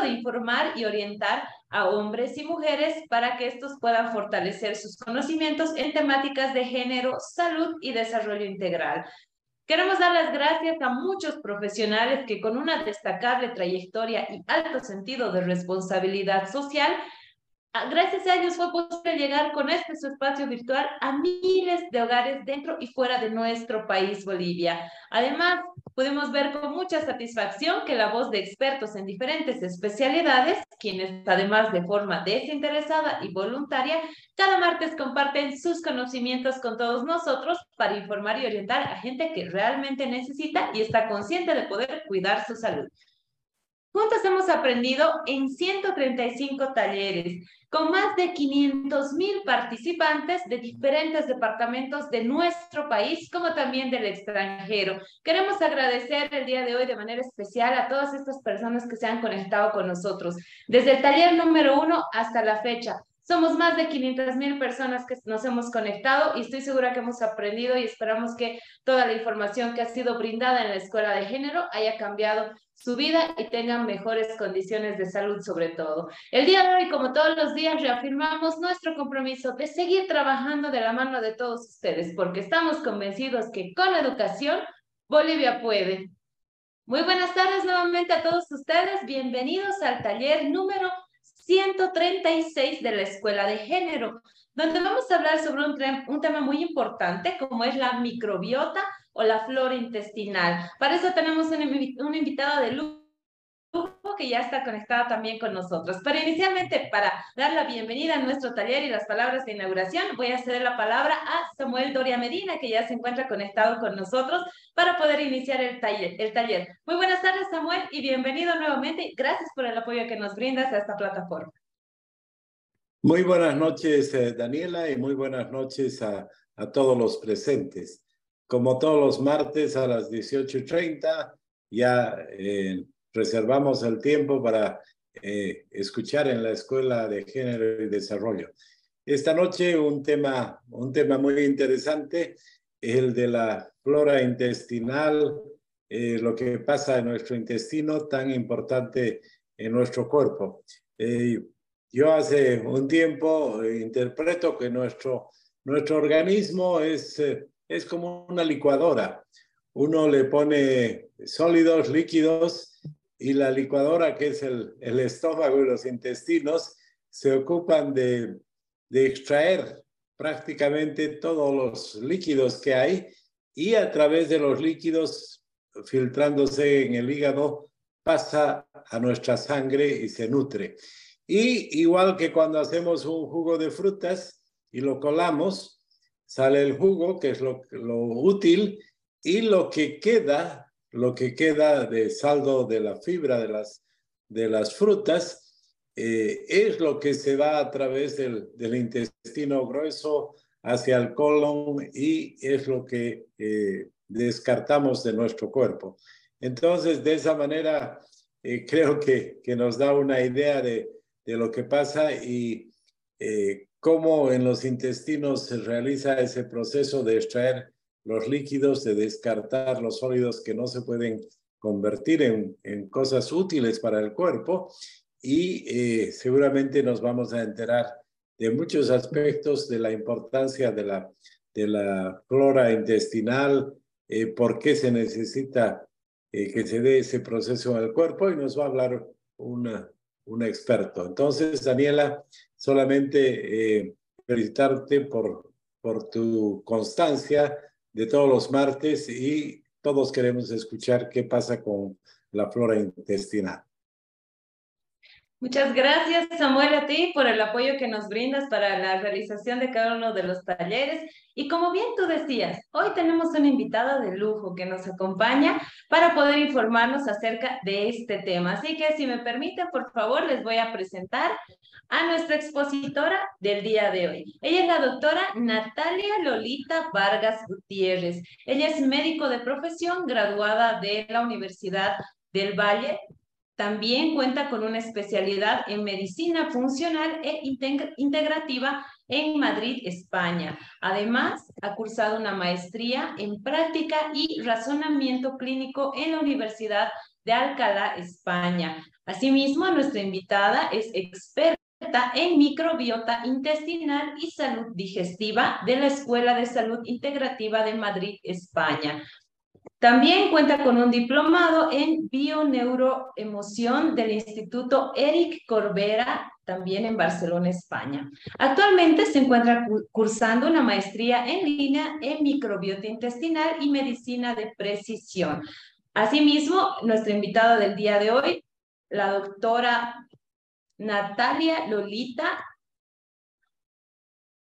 de informar y orientar a hombres y mujeres para que estos puedan fortalecer sus conocimientos en temáticas de género, salud y desarrollo integral. Queremos dar las gracias a muchos profesionales que con una destacable trayectoria y alto sentido de responsabilidad social gracias a ellos fue posible llegar con este su espacio virtual a miles de hogares dentro y fuera de nuestro país, Bolivia. Además, pudimos ver con mucha satisfacción que la voz de expertos en diferentes especialidades, quienes además de forma desinteresada y voluntaria, cada martes comparten sus conocimientos con todos nosotros para informar y orientar a gente que realmente necesita y está consciente de poder cuidar su salud. Juntos hemos aprendido en 135 talleres con más de 500 mil participantes de diferentes departamentos de nuestro país, como también del extranjero. Queremos agradecer el día de hoy de manera especial a todas estas personas que se han conectado con nosotros, desde el taller número uno hasta la fecha. Somos más de 500 mil personas que nos hemos conectado y estoy segura que hemos aprendido y esperamos que toda la información que ha sido brindada en la Escuela de Género haya cambiado su vida y tengan mejores condiciones de salud sobre todo. El día de hoy, como todos los días, reafirmamos nuestro compromiso de seguir trabajando de la mano de todos ustedes porque estamos convencidos que con educación Bolivia puede. Muy buenas tardes nuevamente a todos ustedes. Bienvenidos al taller número 136 de la Escuela de Género, donde vamos a hablar sobre un, tema muy importante como es la microbiota o la flora intestinal. Para eso tenemos una invitada de lujo que ya está conectada también con nosotros. Pero inicialmente, para dar la bienvenida a nuestro taller y las palabras de inauguración, voy a ceder la palabra a Samuel Doria Medina, que ya se encuentra conectado con nosotros para poder iniciar el taller. El taller. Muy buenas tardes, Samuel, y bienvenido nuevamente. Gracias por el apoyo que nos brindas a esta plataforma. Muy buenas noches, eh, Daniela, y muy buenas noches a, a todos los presentes. Como todos los martes a las 18.30, ya eh, reservamos el tiempo para eh, escuchar en la Escuela de Género y Desarrollo. Esta noche un tema, un tema muy interesante, el de la flora intestinal, eh, lo que pasa en nuestro intestino, tan importante en nuestro cuerpo. Eh, yo hace un tiempo interpreto que nuestro, nuestro organismo es, es como una licuadora. Uno le pone sólidos, líquidos, y la licuadora, que es el, estómago y los intestinos, se ocupan de, de extraer prácticamente todos los líquidos que hay y a través de los líquidos filtrándose en el hígado pasa a nuestra sangre y se nutre. Y igual que cuando hacemos un jugo de frutas y lo colamos, sale el jugo, que es lo, lo útil, y lo que queda lo que queda de saldo de la fibra de las, de las frutas eh, es lo que se va a través del, del, intestino grueso hacia el colon y es lo que eh, descartamos de nuestro cuerpo. Entonces, de esa manera, eh, creo que, que, nos da una idea de, de lo que pasa y cómo en los intestinos se realiza ese proceso de extraer los líquidos, de descartar los sólidos que no se pueden convertir en, en cosas útiles para el cuerpo y eh, seguramente nos vamos a enterar de muchos aspectos de la importancia de la, de la flora intestinal, eh, por qué se necesita eh, que se dé ese proceso en el cuerpo y nos va a hablar una, un experto. Entonces, Daniela, solamente felicitarte por, por tu constancia, de todos los martes y todos queremos escuchar qué pasa con la flora intestinal. Muchas gracias, Samuel, a ti por el apoyo que nos brindas para la realización de cada uno de los talleres. Y como bien tú decías, hoy tenemos una invitada de lujo que nos acompaña para poder informarnos acerca de este tema. Así que si me permiten, por favor, les voy a presentar a nuestra expositora del día de hoy. Ella es la doctora Natalia Lolita Vargas Gutiérrez. Ella es médico de profesión graduada de la Universidad del Valle. También cuenta con una especialidad en medicina funcional e integrativa en Madrid, España. Además, ha cursado una maestría en práctica y razonamiento clínico en la Universidad de Alcalá, España. Asimismo, nuestra invitada es experta en microbiota intestinal y salud digestiva de la Escuela de Salud Integrativa de Madrid, España. También cuenta con un diplomado en bioneuroemoción del Instituto Eric Corbera, también en Barcelona, España. Actualmente se encuentra cursando una maestría en línea en microbiota intestinal y medicina de precisión. Asimismo, nuestra invitada del día de hoy, la doctora Natalia Lolita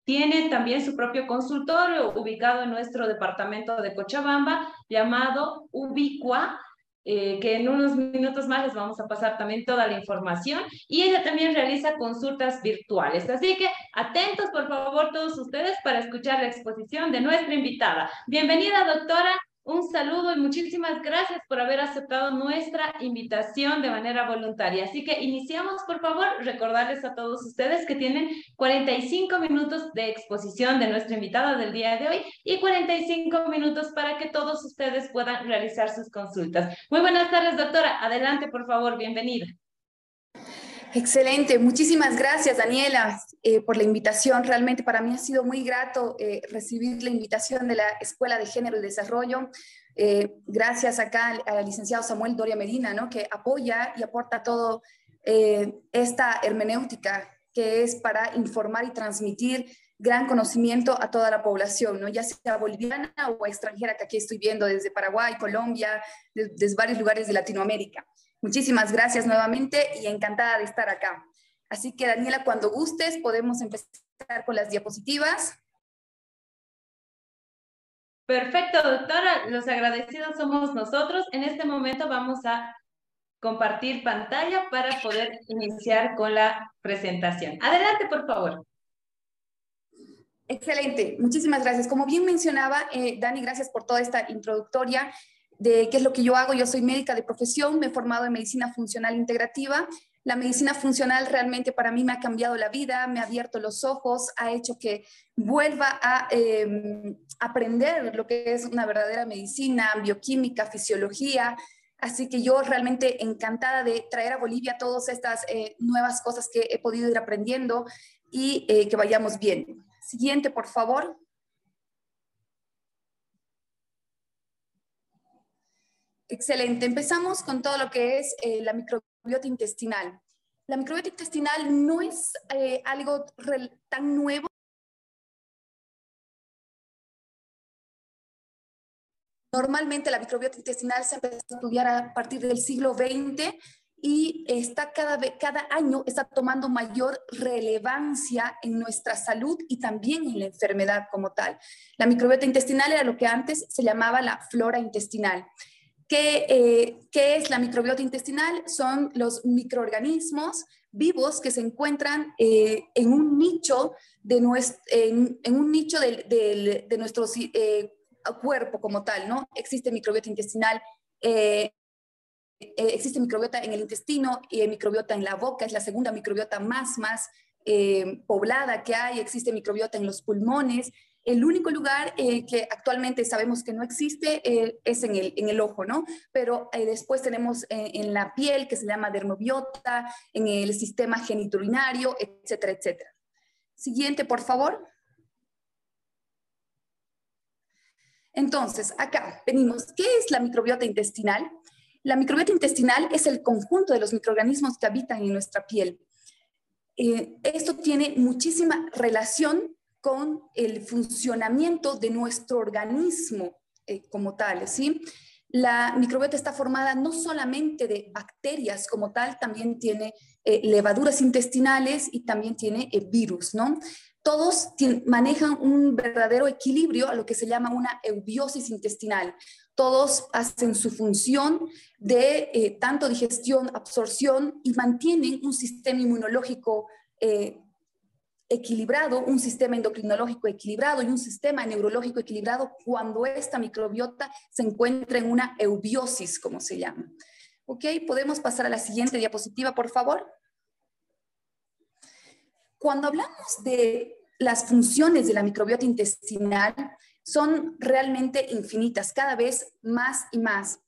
tiene también su propio consultorio ubicado en nuestro departamento de Cochabamba llamado Ubicua, eh, que en unos minutos más les vamos a pasar también toda la información. Y ella también realiza consultas virtuales. Así que atentos, por favor, todos ustedes para escuchar la exposición de nuestra invitada. Bienvenida, doctora un saludo y muchísimas gracias por haber aceptado nuestra invitación de manera voluntaria. Así que iniciamos, por favor, recordarles a todos ustedes que tienen 45 minutos de exposición de nuestra invitada del día de hoy y 45 minutos para que todos ustedes puedan realizar sus consultas. Muy buenas tardes, doctora. Adelante, por favor, bienvenida. Excelente, muchísimas gracias Daniela eh, por la invitación. Realmente para mí ha sido muy grato eh, recibir la invitación de la Escuela de Género y Desarrollo. Eh, gracias acá al, licenciado Samuel Doria Medina, ¿no? que apoya y aporta todo esta hermenéutica que es para informar y transmitir gran conocimiento a toda la población, ¿no? ya sea boliviana o extranjera, que aquí estoy viendo desde Paraguay, Colombia, desde varios lugares de Latinoamérica. Muchísimas gracias nuevamente y encantada de estar acá. Así que Daniela, cuando gustes, podemos empezar con las diapositivas. Perfecto, doctora. Los agradecidos somos nosotros. En este momento vamos a compartir pantalla para poder iniciar con la presentación. Adelante, por favor. Excelente, muchísimas gracias. Como bien mencionaba, eh, Dani, gracias por toda esta introductoria de qué es lo que yo hago. Yo soy médica de profesión, me he formado en medicina funcional integrativa. La medicina funcional realmente para mí me ha cambiado la vida, me ha abierto los ojos, ha hecho que vuelva a em, aprender lo que es una verdadera medicina, bioquímica, fisiología. Así que yo realmente encantada de traer a Bolivia todas estas eh, nuevas cosas que he podido ir aprendiendo y eh, que vayamos bien. Siguiente, por favor. Excelente. Empezamos con todo lo que es eh, la microbiota intestinal. La microbiota intestinal no es eh, algo tan nuevo. Normalmente la microbiota intestinal se empezó a estudiar a partir del siglo XX y está cada, cada año está tomando mayor relevancia en nuestra salud y también en la enfermedad como tal. La microbiota intestinal era lo que antes se llamaba la flora intestinal. Eh, ¿Qué, es la microbiota intestinal? Son los microorganismos vivos que se encuentran eh, en un nicho de, nuestro, en, un nicho de, nuestro eh, cuerpo como tal, ¿no? Existe microbiota intestinal, existe microbiota en el intestino y microbiota en la boca, es la segunda microbiota más, más poblada que hay, existe microbiota en los pulmones, el único lugar eh, que actualmente sabemos que no existe eh, es en el, en el, ojo, ¿no? Pero eh, después tenemos en la piel, que se llama dermobiota, en el sistema genitourinario, etcétera, etcétera. Siguiente, por favor. Entonces, acá venimos. ¿Qué es la microbiota intestinal? La microbiota intestinal es el conjunto de los microorganismos que habitan en nuestra piel. esto tiene muchísima relación con el funcionamiento de nuestro organismo eh, como tal, ¿sí? La microbiota está formada no solamente de bacterias como tal, también tiene eh, levaduras intestinales y también tiene eh, virus, ¿no? Todos manejan un verdadero equilibrio a lo que se llama una eubiosis intestinal. Todos hacen su función de tanto digestión, absorción y mantienen un sistema inmunológico equilibrado, un sistema endocrinológico equilibrado y un sistema neurológico equilibrado cuando esta microbiota se encuentra en una eubiosis, como se llama. ¿Ok? Podemos pasar a la siguiente diapositiva, por favor. Cuando hablamos de las funciones de la microbiota intestinal, son realmente infinitas, cada vez más y más.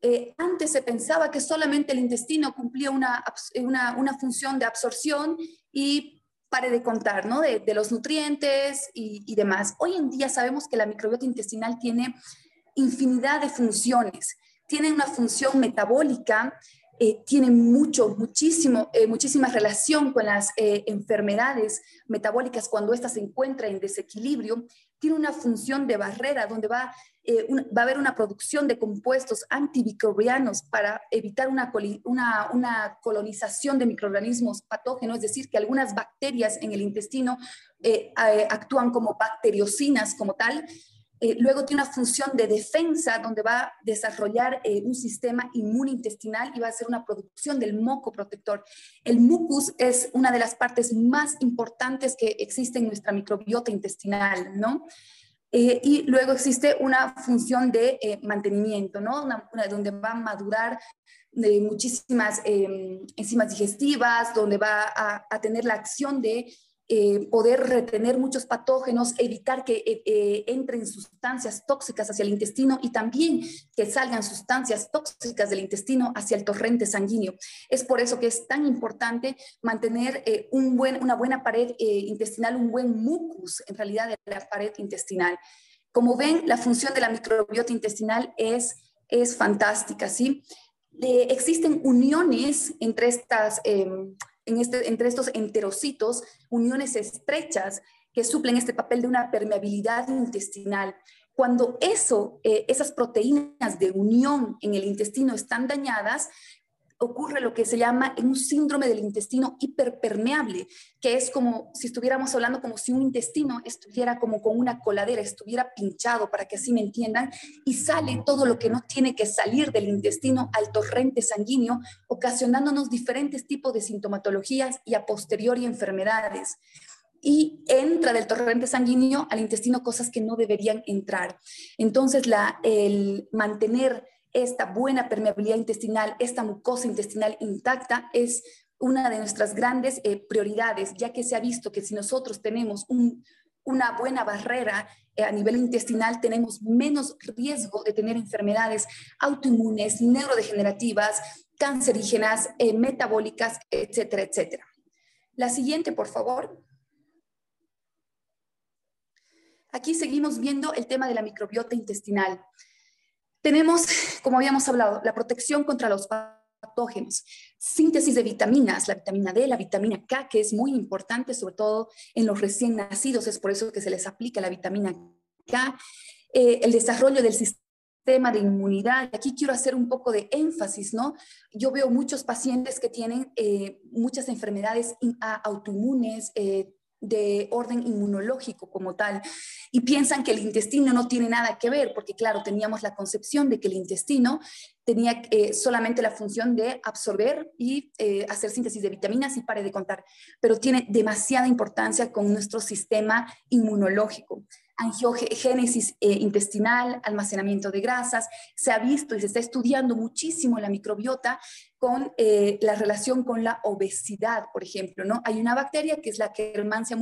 eh, antes se pensaba que solamente el intestino cumplía una, una, función de absorción y pare de contar, ¿no? De, los nutrientes y, demás. Hoy en día sabemos que la microbiota intestinal tiene infinidad de funciones. Tiene una función metabólica, eh, tiene mucho, muchísimo, eh, muchísima relación con las enfermedades metabólicas cuando éstas se encuentran en desequilibrio. Tiene una función de barrera donde va eh, va a haber una producción de compuestos antimicrobianos para evitar una, una, colonización de microorganismos patógenos, es decir, que algunas bacterias en el intestino eh, eh, actúan como bacteriocinas como tal. luego tiene una función de defensa donde va a desarrollar un sistema inmunointestinal y va a hacer una producción del moco protector. El mucus es una de las partes más importantes que existe en nuestra microbiota intestinal, ¿no? Eh, y luego existe una función de eh, mantenimiento, ¿no? Una, donde va a madurar de muchísimas eh, enzimas digestivas, donde va a, tener la acción de eh, poder retener muchos patógenos, evitar que eh, eh, entren sustancias tóxicas hacia el intestino y también que salgan sustancias tóxicas del intestino hacia el torrente sanguíneo. Es por eso que es tan importante mantener una buena pared intestinal, un buen mucus en realidad de la pared intestinal. Como ven, la función de la microbiota intestinal es, es fantástica, ¿sí? existen uniones entre estas este, entre estos enterocitos uniones estrechas que suplen este papel de una permeabilidad intestinal. Cuando eso, eh, esas proteínas de unión en el intestino están dañadas, ocurre lo que se llama un síndrome del intestino hiperpermeable, que es como si estuviéramos hablando como si un intestino estuviera como con una coladera, estuviera pinchado, para que así me entiendan, y sale todo lo que no tiene que salir del intestino al torrente sanguíneo, ocasionándonos diferentes tipos de sintomatologías y a posteriori enfermedades y entra del torrente sanguíneo al intestino cosas que no deberían entrar. Entonces, la, el mantener esta buena permeabilidad intestinal, esta mucosa intestinal intacta es una de nuestras grandes eh, prioridades, ya que se ha visto que si nosotros tenemos una buena barrera eh, a nivel intestinal, tenemos menos riesgo de tener enfermedades autoinmunes, neurodegenerativas, cancerígenas, eh, metabólicas, etcétera, etcétera. La siguiente, por favor. Aquí seguimos viendo el tema de la microbiota intestinal. Tenemos, como habíamos hablado, la protección contra los patógenos, síntesis de vitaminas, la vitamina D, la vitamina K, que es muy importante, sobre todo en los recién nacidos, es por eso que se les aplica la vitamina K, eh, el desarrollo del sistema de inmunidad. Aquí quiero hacer un poco de énfasis, ¿no? Yo veo muchos pacientes que tienen eh, muchas enfermedades autoinmunes, eh, de orden inmunológico como tal y piensan que el intestino no tiene nada que ver, porque claro, teníamos la concepción de que el intestino tenía eh, solamente la función de absorber y eh, hacer síntesis de vitaminas y pare de contar, pero tiene demasiada importancia con nuestro sistema inmunológico angiogénesis eh, intestinal, almacenamiento de grasas. Se ha visto y se está estudiando muchísimo la microbiota con eh, la relación con la obesidad, por ejemplo, ¿no? Hay una bacteria que es la Kermansia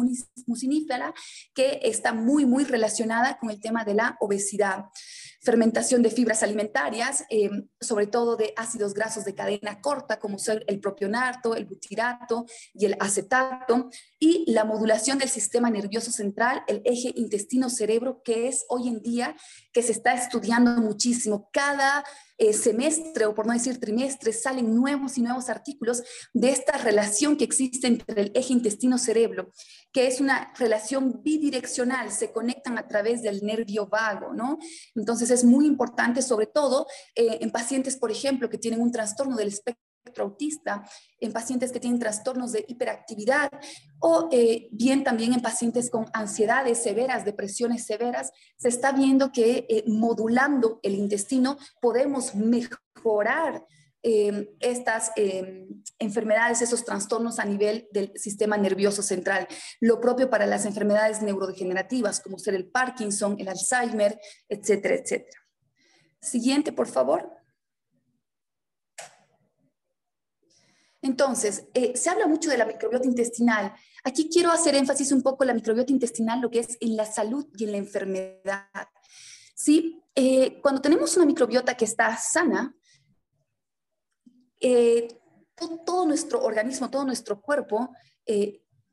mucinifera que está muy, muy relacionada con el tema de la obesidad fermentación de fibras alimentarias, eh, sobre todo de ácidos grasos de cadena corta, como son el propionato, el butirato y el acetato, y la modulación del sistema nervioso central, el eje intestino-cerebro, que es hoy en día que se está estudiando muchísimo. Cada eh, semestre, o por no decir trimestre, salen nuevos y nuevos artículos de esta relación que existe entre el eje intestino-cerebro, que es una relación bidireccional, se conectan a través del nervio vago, ¿no? Entonces es muy importante, sobre todo eh, en pacientes, por ejemplo, que tienen un trastorno del espectro autista, en pacientes que tienen trastornos de hiperactividad o eh, bien también en pacientes con ansiedades severas, depresiones severas, se está viendo que eh, modulando el intestino podemos mejorar em, estas em, enfermedades, esos trastornos a nivel del sistema nervioso central. Lo propio para las enfermedades neurodegenerativas, como ser el Parkinson, el Alzheimer, etcétera, etcétera. Siguiente, por favor. Entonces, eh, se habla mucho de la microbiota intestinal. Aquí quiero hacer énfasis un poco en la microbiota intestinal, lo que es en la salud y en la enfermedad. ¿Sí? Eh, cuando tenemos una microbiota que está sana, todo, nuestro organismo, todo nuestro cuerpo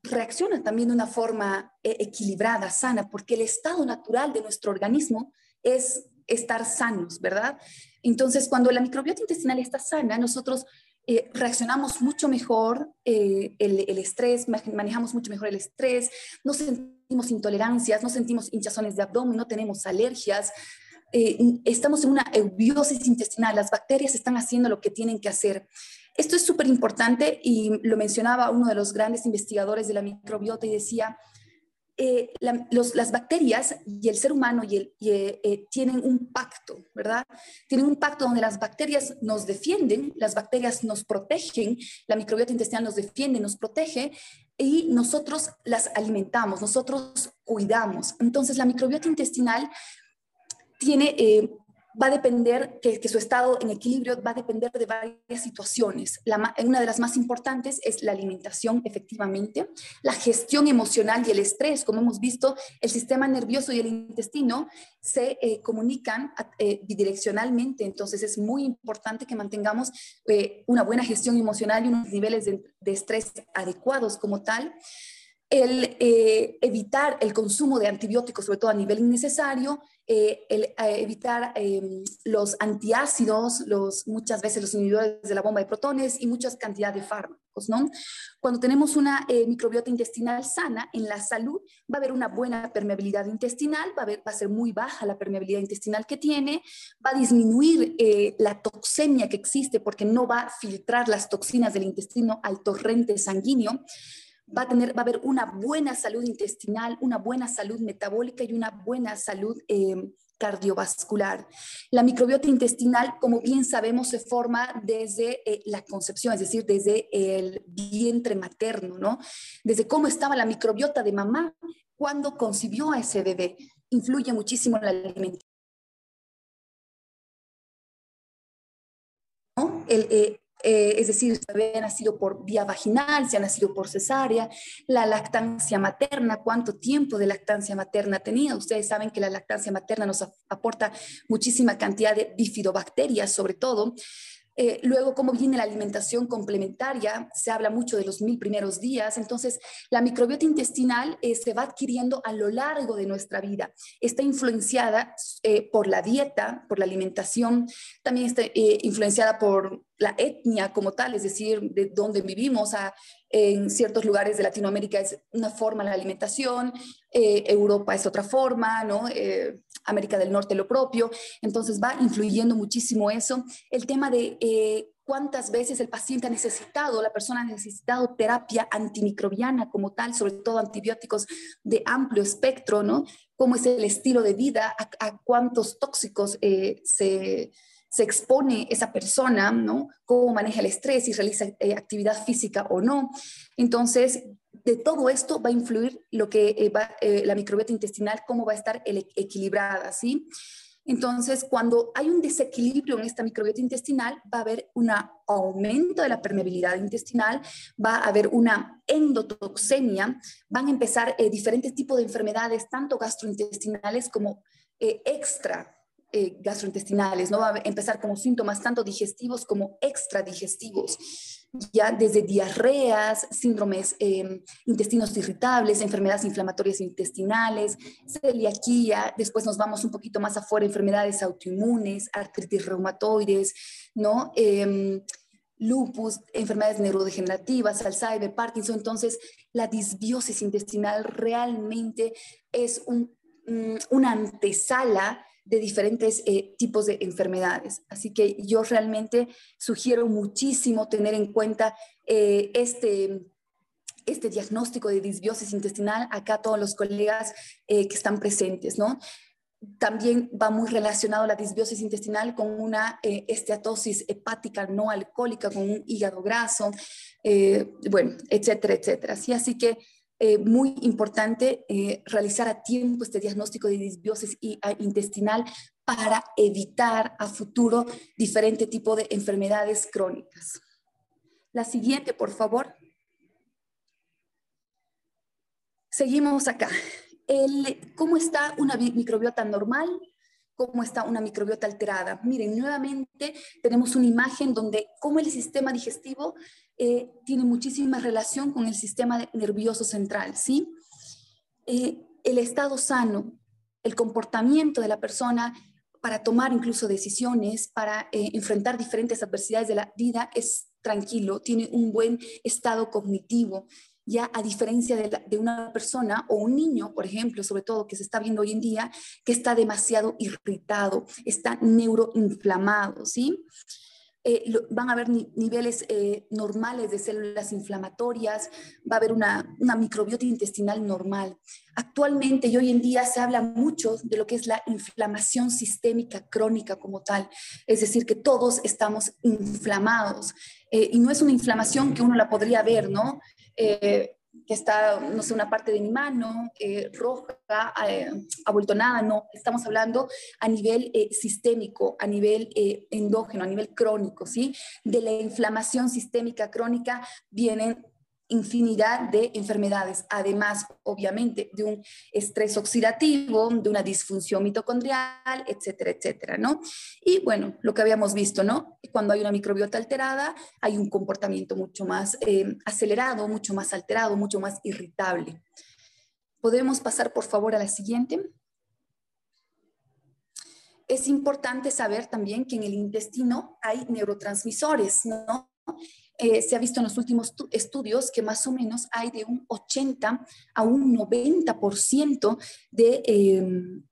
reacciona también de una forma equilibrada, sana, porque el estado natural de nuestro organismo es estar sanos, ¿verdad? Entonces, cuando la microbiota intestinal está sana, nosotros eh, reaccionamos mucho mejor eh, el, estrés, manejamos mucho mejor el estrés, no sentimos intolerancias, no sentimos hinchazones de abdomen, no tenemos alergias, eh, estamos en una eubiosis intestinal, las bacterias están haciendo lo que tienen que hacer. Esto es súper importante y lo mencionaba uno de los grandes investigadores de la microbiota y decía, eh, las bacterias y el ser humano y el, eh, eh, tienen un pacto, ¿verdad? Tienen un pacto donde las bacterias nos defienden, las bacterias nos protegen, la microbiota intestinal nos defiende, nos protege y nosotros las alimentamos, nosotros cuidamos. Entonces la microbiota intestinal tiene va a depender, que, su estado en equilibrio va a depender de varias situaciones. Una de las más importantes es la alimentación, efectivamente, la gestión emocional y el estrés. Como hemos visto, el sistema nervioso y el intestino se eh, comunican eh, bidireccionalmente, entonces es muy importante que mantengamos eh, una buena gestión emocional y unos niveles de estrés adecuados como tal el evitar el consumo de antibióticos, sobre todo a nivel innecesario, eh, el, eh, evitar em, los antiácidos, los, muchas veces los inhibidores de la bomba de protones y muchas cantidades de fármacos. Cuando tenemos una eh, microbiota intestinal sana, en la salud va a haber una buena permeabilidad intestinal, va a ser muy baja la permeabilidad intestinal que tiene, va a disminuir la toxemia que existe porque no va a filtrar las toxinas del intestino al torrente sanguíneo, va a, tener, va a haber una buena salud intestinal, una buena salud metabólica y una buena salud em, cardiovascular. La microbiota intestinal, como bien sabemos, se forma desde eh, la concepción, es decir, desde el vientre materno, ¿no? Desde cómo estaba la microbiota de mamá cuando concibió a ese bebé. Influye muchísimo la alimentación. El, eh, eh, es decir, si había nacido por vía vaginal, si ha nacido por cesárea, la lactancia materna, cuánto tiempo de lactancia materna tenía. Ustedes saben que la lactancia materna nos aporta muchísima cantidad de bifidobacterias, sobre todo. Eh, luego, cómo viene la alimentación complementaria, se habla mucho de los mil primeros días. Entonces, la microbiota intestinal eh, se va adquiriendo a lo largo de nuestra vida. Está influenciada por la dieta, por la alimentación, también está influenciada por la etnia como tal, es decir, de dónde vivimos. en ciertos lugares de Latinoamérica es una forma la alimentación, eh, Europa es otra forma, ¿no? Eh, América del Norte lo propio. Entonces va influyendo muchísimo eso. El tema de eh, cuántas veces el paciente ha necesitado, la persona ha necesitado terapia antimicrobiana como tal, sobre todo antibióticos de amplio espectro, ¿no? Cómo es el estilo de vida, a cuántos tóxicos se se expone esa persona, ¿no? Cómo maneja el estrés, si realiza eh, actividad física o no. Entonces, de todo esto va a influir lo que eh, va, eh, la microbiota intestinal, cómo va a estar equilibrada, ¿sí? Entonces, cuando hay un desequilibrio en esta microbiota intestinal, va a haber un aumento de la permeabilidad intestinal, va a haber una endotoxemia, van a empezar diferentes tipos de enfermedades, tanto gastrointestinales como extra eh, gastrointestinales, ¿no? Va a empezar como síntomas tanto digestivos como extradigestivos, ya desde diarreas, síndromes eh, intestinos irritables, enfermedades inflamatorias intestinales, celiaquía, después nos vamos un poquito más afuera, enfermedades autoinmunes, artritis reumatoides, ¿no? Em, lupus, enfermedades neurodegenerativas, Alzheimer, Parkinson. Entonces, la disbiosis intestinal realmente es un, una antesala de diferentes eh, tipos de enfermedades. Así que yo realmente sugiero muchísimo tener en cuenta eh, este, este diagnóstico de disbiosis intestinal acá todos los colegas eh, que están presentes, ¿no? También va muy relacionado la disbiosis intestinal con una esteatosis hepática no alcohólica, con un hígado graso, bueno, etcétera, etcétera. ¿sí? Así que eh, muy importante eh, realizar a tiempo este diagnóstico de disbiosis ah, intestinal para evitar a futuro diferente tipo de enfermedades crónicas. La siguiente, por favor. Seguimos acá. El, ¿Cómo está una microbiota normal? cómo está una microbiota alterada. Miren, nuevamente tenemos una imagen donde cómo el sistema digestivo eh, tiene muchísima relación con el sistema nervioso central, ¿sí? Eh, el estado sano, el comportamiento de la persona para tomar incluso decisiones, para eh, enfrentar diferentes adversidades de la vida es tranquilo, tiene un buen estado cognitivo, ya a diferencia de, una persona o un niño, por ejemplo, sobre todo que se está viendo hoy en día, que está demasiado irritado, está neuroinflamado, ¿sí? Eh, van a haber niveles eh, normales de células inflamatorias, va a haber una, microbiota intestinal normal. Actualmente y hoy en día se habla mucho de lo que es la inflamación sistémica crónica como tal, es decir, que todos estamos inflamados. Eh, y no es una inflamación que uno la podría ver, ¿no? Que está, no sé, una parte de mi mano eh, roja, eh, abultonada, no, estamos hablando a nivel sistémico, a nivel endógeno, a nivel crónico, ¿sí? De la inflamación sistémica crónica vienen infinidad de enfermedades, además, obviamente, de un estrés oxidativo, de una disfunción mitocondrial, etcétera, etcétera, ¿no? Y bueno, lo que habíamos visto, ¿no? Cuando hay una microbiota alterada, hay un comportamiento mucho más eh, acelerado, mucho más alterado, mucho más irritable. ¿Podemos pasar, por favor, a la siguiente? Es importante saber también que en el intestino hay neurotransmisores, ¿no? Eh, se ha visto en los últimos estudios que más o menos hay de un 80 a un 90% de em,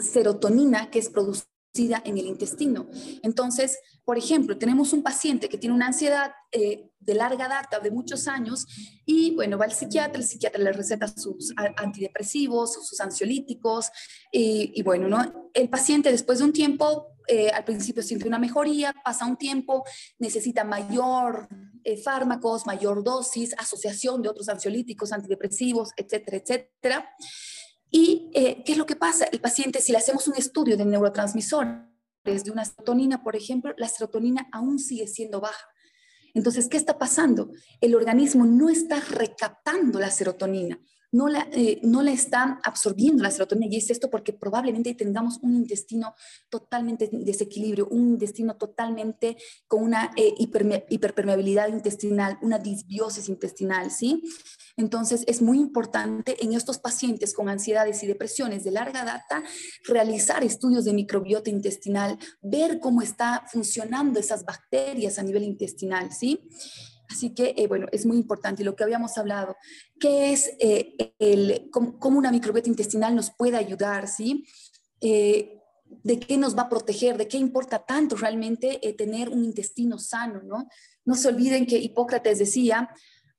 serotonina que es producida en el intestino. Entonces, por ejemplo, tenemos un paciente que tiene una ansiedad eh, de larga data, de muchos años, y bueno, va al psiquiatra, el psiquiatra le receta sus antidepresivos, sus ansiolíticos, y, y bueno, ¿no? El paciente después de un tiempo eh, al principio siente una mejoría, pasa un tiempo, necesita mayor eh, fármacos, mayor dosis, asociación de otros ansiolíticos, antidepresivos, etcétera, etcétera. ¿Y eh, qué es lo que pasa? El paciente, si le hacemos un estudio de neurotransmisores, de una serotonina, por ejemplo, la serotonina aún sigue siendo baja. Entonces, ¿qué está pasando? El organismo no está recaptando la serotonina no la, eh, no la están absorbiendo la serotonina. Y es esto porque probablemente tengamos un intestino totalmente desequilibrio, un intestino totalmente con una eh, hiperpermeabilidad intestinal, una disbiosis intestinal, ¿sí? Entonces, es muy importante en estos pacientes con ansiedades y depresiones de larga data realizar estudios de microbiota intestinal, ver cómo está funcionando esas bacterias a nivel intestinal, ¿sí? Así que, eh, bueno, es muy importante. lo que habíamos hablado, ¿qué es eh, cómo, una microbiota intestinal nos puede ayudar, ¿sí? Eh, ¿De qué nos va a proteger? ¿De qué importa tanto realmente tener un intestino sano, no? No se olviden que Hipócrates decía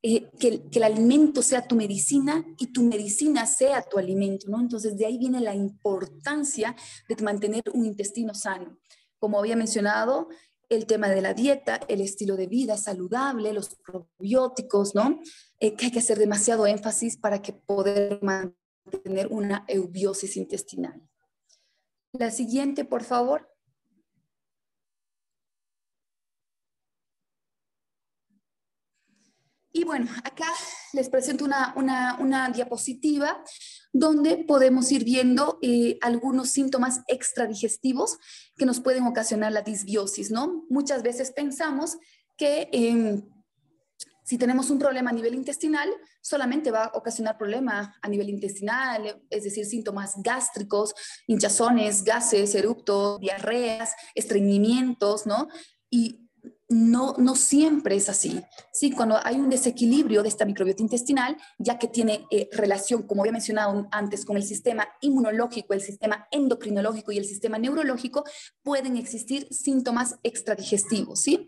que, que, el alimento sea tu medicina y tu medicina sea tu alimento, ¿no? Entonces, de ahí viene la importancia de mantener un intestino sano. Como había mencionado, el tema de la dieta, el estilo de vida saludable, los probióticos, ¿no? Eh, que hay que hacer demasiado énfasis para que poder mantener una eubiosis intestinal. La siguiente, por favor. Y bueno, acá les presento una, una diapositiva donde podemos ir viendo eh, algunos síntomas extradigestivos que nos pueden ocasionar la disbiosis, ¿no? Muchas veces pensamos que em, si tenemos un problema a nivel intestinal, solamente va a ocasionar problema a nivel intestinal, es decir, síntomas gástricos, hinchazones, gases, eructos, diarreas, estreñimientos, ¿no? Y no, no siempre es así. Sí, cuando hay un desequilibrio de esta microbiota intestinal, ya que tiene eh, relación, como había mencionado antes, con el sistema inmunológico, el sistema endocrinológico y el sistema neurológico, pueden existir síntomas extradigestivos, ¿sí?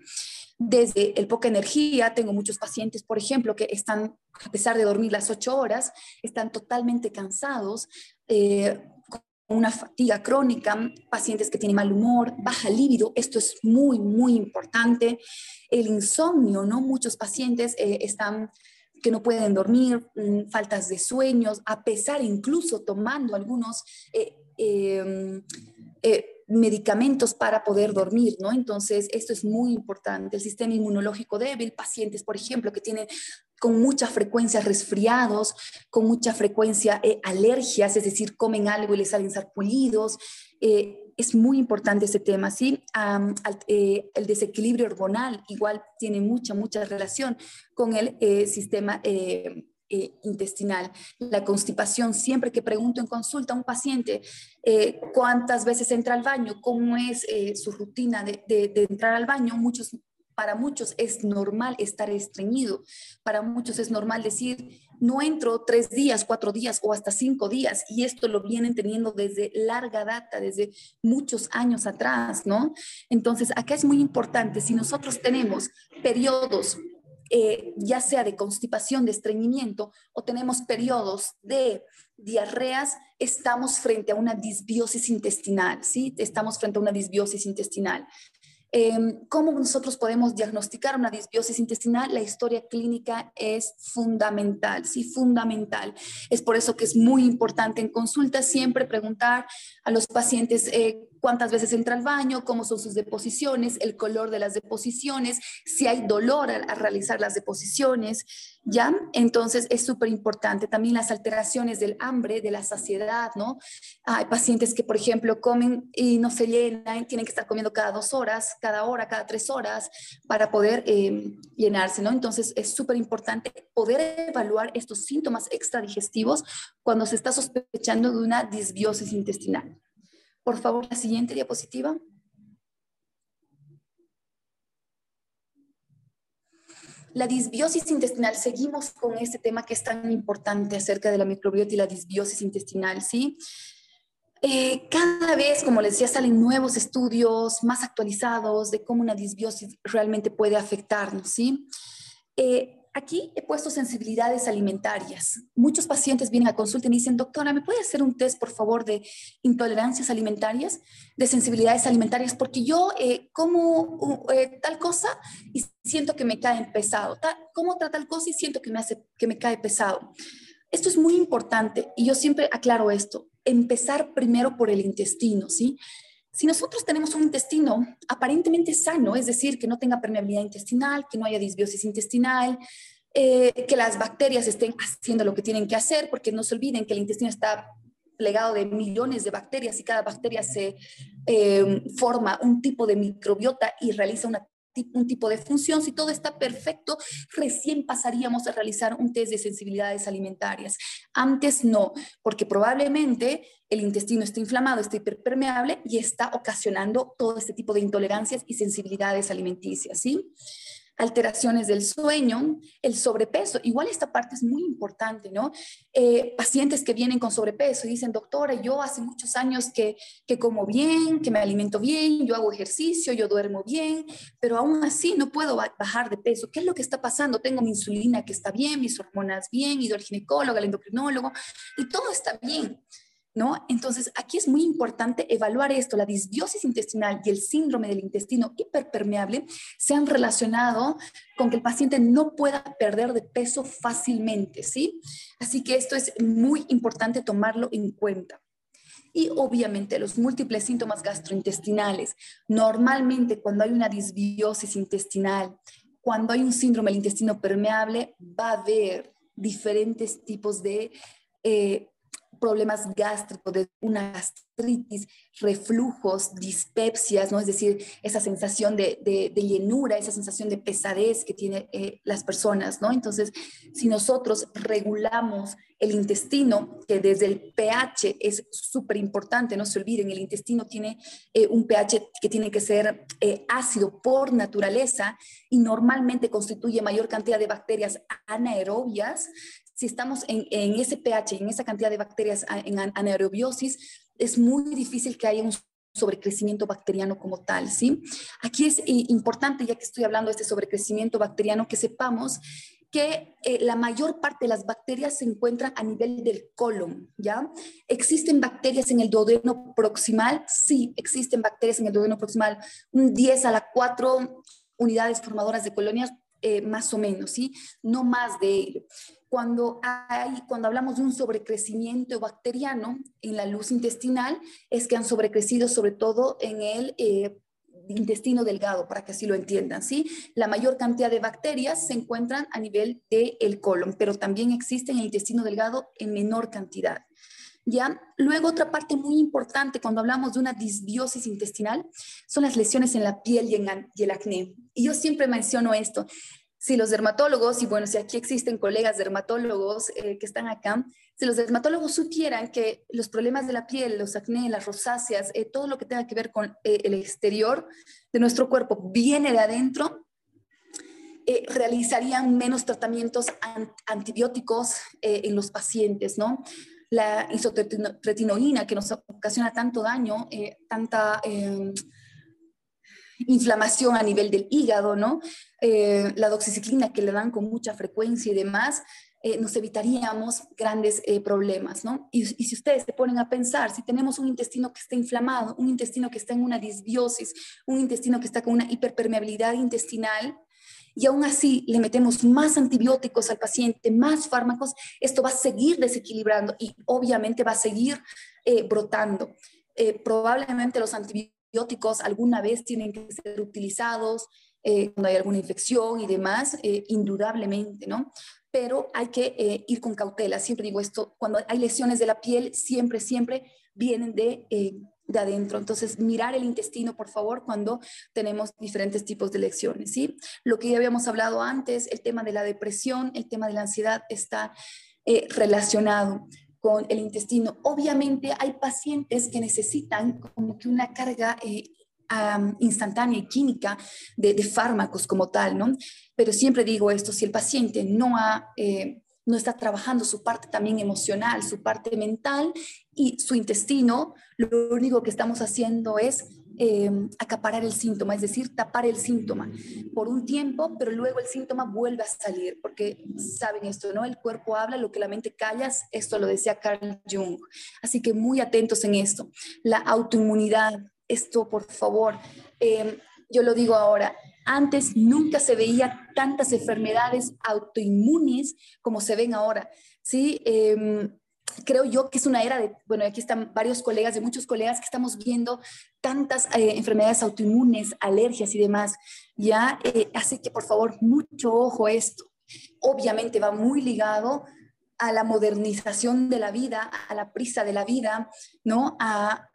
Desde el poca energía, tengo muchos pacientes, por ejemplo, que están, a pesar de dormir las ocho horas, están totalmente cansados, eh, una fatiga crónica, pacientes que tienen mal humor, baja líbido, esto es muy, muy importante. El insomnio, ¿no? Muchos pacientes eh, están que no pueden dormir, mm, faltas de sueños, a pesar incluso tomando algunos eh, em, eh, medicamentos para poder dormir, ¿no? Entonces, esto es muy importante. El sistema inmunológico débil, pacientes, por ejemplo, que tienen con mucha frecuencia resfriados, con mucha frecuencia eh, alergias, es decir, comen algo y les salen sarpullidos, es muy importante ese tema, ¿sí? el desequilibrio hormonal igual tiene mucha, mucha relación con el sistema eh, intestinal. La constipación, siempre que pregunto en consulta a un paciente eh, cuántas veces entra al baño, cómo es eh, su rutina de, entrar al baño, muchos, para muchos es normal estar estreñido, para muchos es normal decir, no entro tres días, cuatro días o hasta cinco días, y esto lo vienen teniendo desde larga data, desde muchos años atrás, ¿no? Entonces, acá es muy importante, si nosotros tenemos periodos eh, ya sea de constipación, de estreñimiento, o tenemos periodos de diarreas, estamos frente a una disbiosis intestinal, ¿sí? Estamos frente a una disbiosis intestinal. Em, ¿Cómo nosotros podemos diagnosticar una disbiosis intestinal? La historia clínica es fundamental, sí, fundamental. Es por eso que es muy importante en consulta siempre preguntar a los pacientes eh, cuántas veces entra al baño, cómo son sus deposiciones, el color de las deposiciones, si hay dolor al, realizar las deposiciones, ¿ya? Entonces es súper importante. También las alteraciones del hambre, de la saciedad, ¿no? Hay pacientes que, por ejemplo, comen y no se llenan, tienen que estar comiendo cada dos horas, cada hora, cada tres horas para poder em, llenarse, ¿no? Entonces es súper importante poder evaluar estos síntomas extradigestivos cuando se está sospechando de una disbiosis intestinal. Por favor, la siguiente diapositiva. La disbiosis intestinal, seguimos con este tema que es tan importante acerca de la microbiota y la disbiosis intestinal, ¿sí? Eh, cada vez, como les decía, salen nuevos estudios más actualizados de cómo una disbiosis realmente puede afectarnos, ¿sí? Eh, aquí he puesto sensibilidades alimentarias. Muchos pacientes vienen a consulta y me dicen, doctora, ¿me puede hacer un test, por favor, de intolerancias alimentarias, de sensibilidades alimentarias? Porque yo eh, como eh, tal cosa y siento que me cae pesado. como trata tal cosa y siento que me, hace, que me cae pesado. Esto es muy importante y yo siempre aclaro esto. Empezar primero por el intestino, ¿sí? Si nosotros tenemos un intestino aparentemente sano, es decir, que no tenga permeabilidad intestinal, que no haya disbiosis intestinal, eh, que las bacterias estén haciendo lo que tienen que hacer, porque no se olviden que el intestino está plegado de millones de bacterias y cada bacteria se eh, forma un tipo de microbiota y realiza una un tipo de función, si todo está perfecto, recién pasaríamos a realizar un test de sensibilidades alimentarias. Antes no, porque probablemente el intestino está inflamado, está hiperpermeable y está ocasionando todo este tipo de intolerancias y sensibilidades alimenticias, ¿sí? Alteraciones del sueño, el sobrepeso. Igual esta parte es muy importante, ¿no? Eh, pacientes que vienen con sobrepeso y dicen, doctora, yo hace muchos años que, que como bien, que me alimento bien, yo hago ejercicio, yo duermo bien, pero aún así no puedo bajar de peso. ¿Qué es lo que está pasando? Tengo mi insulina que está bien, mis hormonas bien, ido al ginecólogo, al endocrinólogo, y todo está bien. ¿No? Entonces, aquí es muy importante evaluar esto. La disbiosis intestinal y el síndrome del intestino hiperpermeable se han relacionado con que el paciente no pueda perder de peso fácilmente, ¿sí? Así que esto es muy importante tomarlo en cuenta. Y obviamente los múltiples síntomas gastrointestinales. Normalmente cuando hay una disbiosis intestinal, cuando hay un síndrome del intestino permeable, va a haber diferentes tipos de eh, problemas gástricos, de una gastritis, reflujos, dispepsias, ¿no? Es decir, esa sensación de, de, llenura, esa sensación de pesadez que tienen eh, las personas, ¿no? Entonces, si nosotros regulamos el intestino, que desde el pH es súper importante, no se olviden, el intestino tiene eh, un pH que tiene que ser eh, ácido por naturaleza y normalmente constituye mayor cantidad de bacterias anaerobias, si estamos en, ese pH, en esa cantidad de bacterias en anaerobiosis, es muy difícil que haya un sobrecrecimiento bacteriano como tal, ¿sí? Aquí es importante, ya que estoy hablando de este sobrecrecimiento bacteriano, que sepamos que eh, la mayor parte de las bacterias se encuentran a nivel del colon, ¿ya? ¿Existen bacterias en el duodeno proximal? Sí, existen bacterias en el duodeno proximal, un 10 a la 4 unidades formadoras de colonias, eh, más o menos, ¿sí? No más de ello cuando, hay, cuando hablamos de un sobrecrecimiento bacteriano en la luz intestinal, es que han sobrecrecido sobre todo en el eh, intestino delgado, para que así lo entiendan, ¿sí? La mayor cantidad de bacterias se encuentran a nivel del el colon, pero también existen en el intestino delgado en menor cantidad. ¿Ya? Luego, otra parte muy importante cuando hablamos de una disbiosis intestinal son las lesiones en la piel y, en, y el acné. Y yo siempre menciono esto. Si los dermatólogos, y bueno, si aquí existen colegas dermatólogos eh, que están acá, si los dermatólogos supieran que los problemas de la piel, los acné, las rosáceas, eh, todo lo que tenga que ver con eh, el exterior de nuestro cuerpo viene de adentro, realizarían menos tratamientos antibióticos en los pacientes, ¿no? La isotretinoína que nos ocasiona tanto daño, eh, tanta em, inflamación a nivel del hígado, ¿no? Eh, la doxiciclina que le dan con mucha frecuencia y demás, eh, nos evitaríamos grandes problemas, ¿no? Y, y, si ustedes se ponen a pensar, si tenemos un intestino que está inflamado, un intestino que está en una disbiosis, un intestino que está con una hiperpermeabilidad intestinal, y aún así le metemos más antibióticos al paciente, más fármacos, esto va a seguir desequilibrando y obviamente va a seguir eh, brotando. Eh, probablemente los antibióticos alguna vez tienen que ser utilizados eh, cuando hay alguna infección y demás, indudablemente, ¿no? Pero hay que ir con cautela. Siempre digo esto, cuando hay lesiones de la piel, siempre, siempre vienen de de adentro. Entonces, mirar el intestino, por favor, cuando tenemos diferentes tipos de lecciones, ¿sí? Lo que ya habíamos hablado antes, el tema de la depresión, el tema de la ansiedad está eh, relacionado con el intestino. Obviamente hay pacientes que necesitan como que una carga eh, instantánea y química de, fármacos como tal, ¿no? Pero siempre digo esto, si el paciente no ha... Eh, no está trabajando su parte también emocional, su parte mental y su intestino, lo único que estamos haciendo es em, acaparar el síntoma, es decir, tapar el síntoma por un tiempo, pero luego el síntoma vuelve a salir, porque saben esto, ¿no? El cuerpo habla, lo que la mente calla, esto lo decía Carl Jung. Así que muy atentos en esto. La autoinmunidad, esto por favor, em, yo lo digo ahora, antes nunca se veía tantas enfermedades autoinmunes como se ven ahora. ¿sí? Em, creo yo que es una era de, bueno, aquí están varios colegas, de muchos colegas que estamos viendo tantas eh, enfermedades autoinmunes, alergias y demás, ¿ya? Eh, así que por favor, mucho ojo esto. Obviamente va muy ligado a la modernización de la vida, a la prisa de la vida, ¿no? A,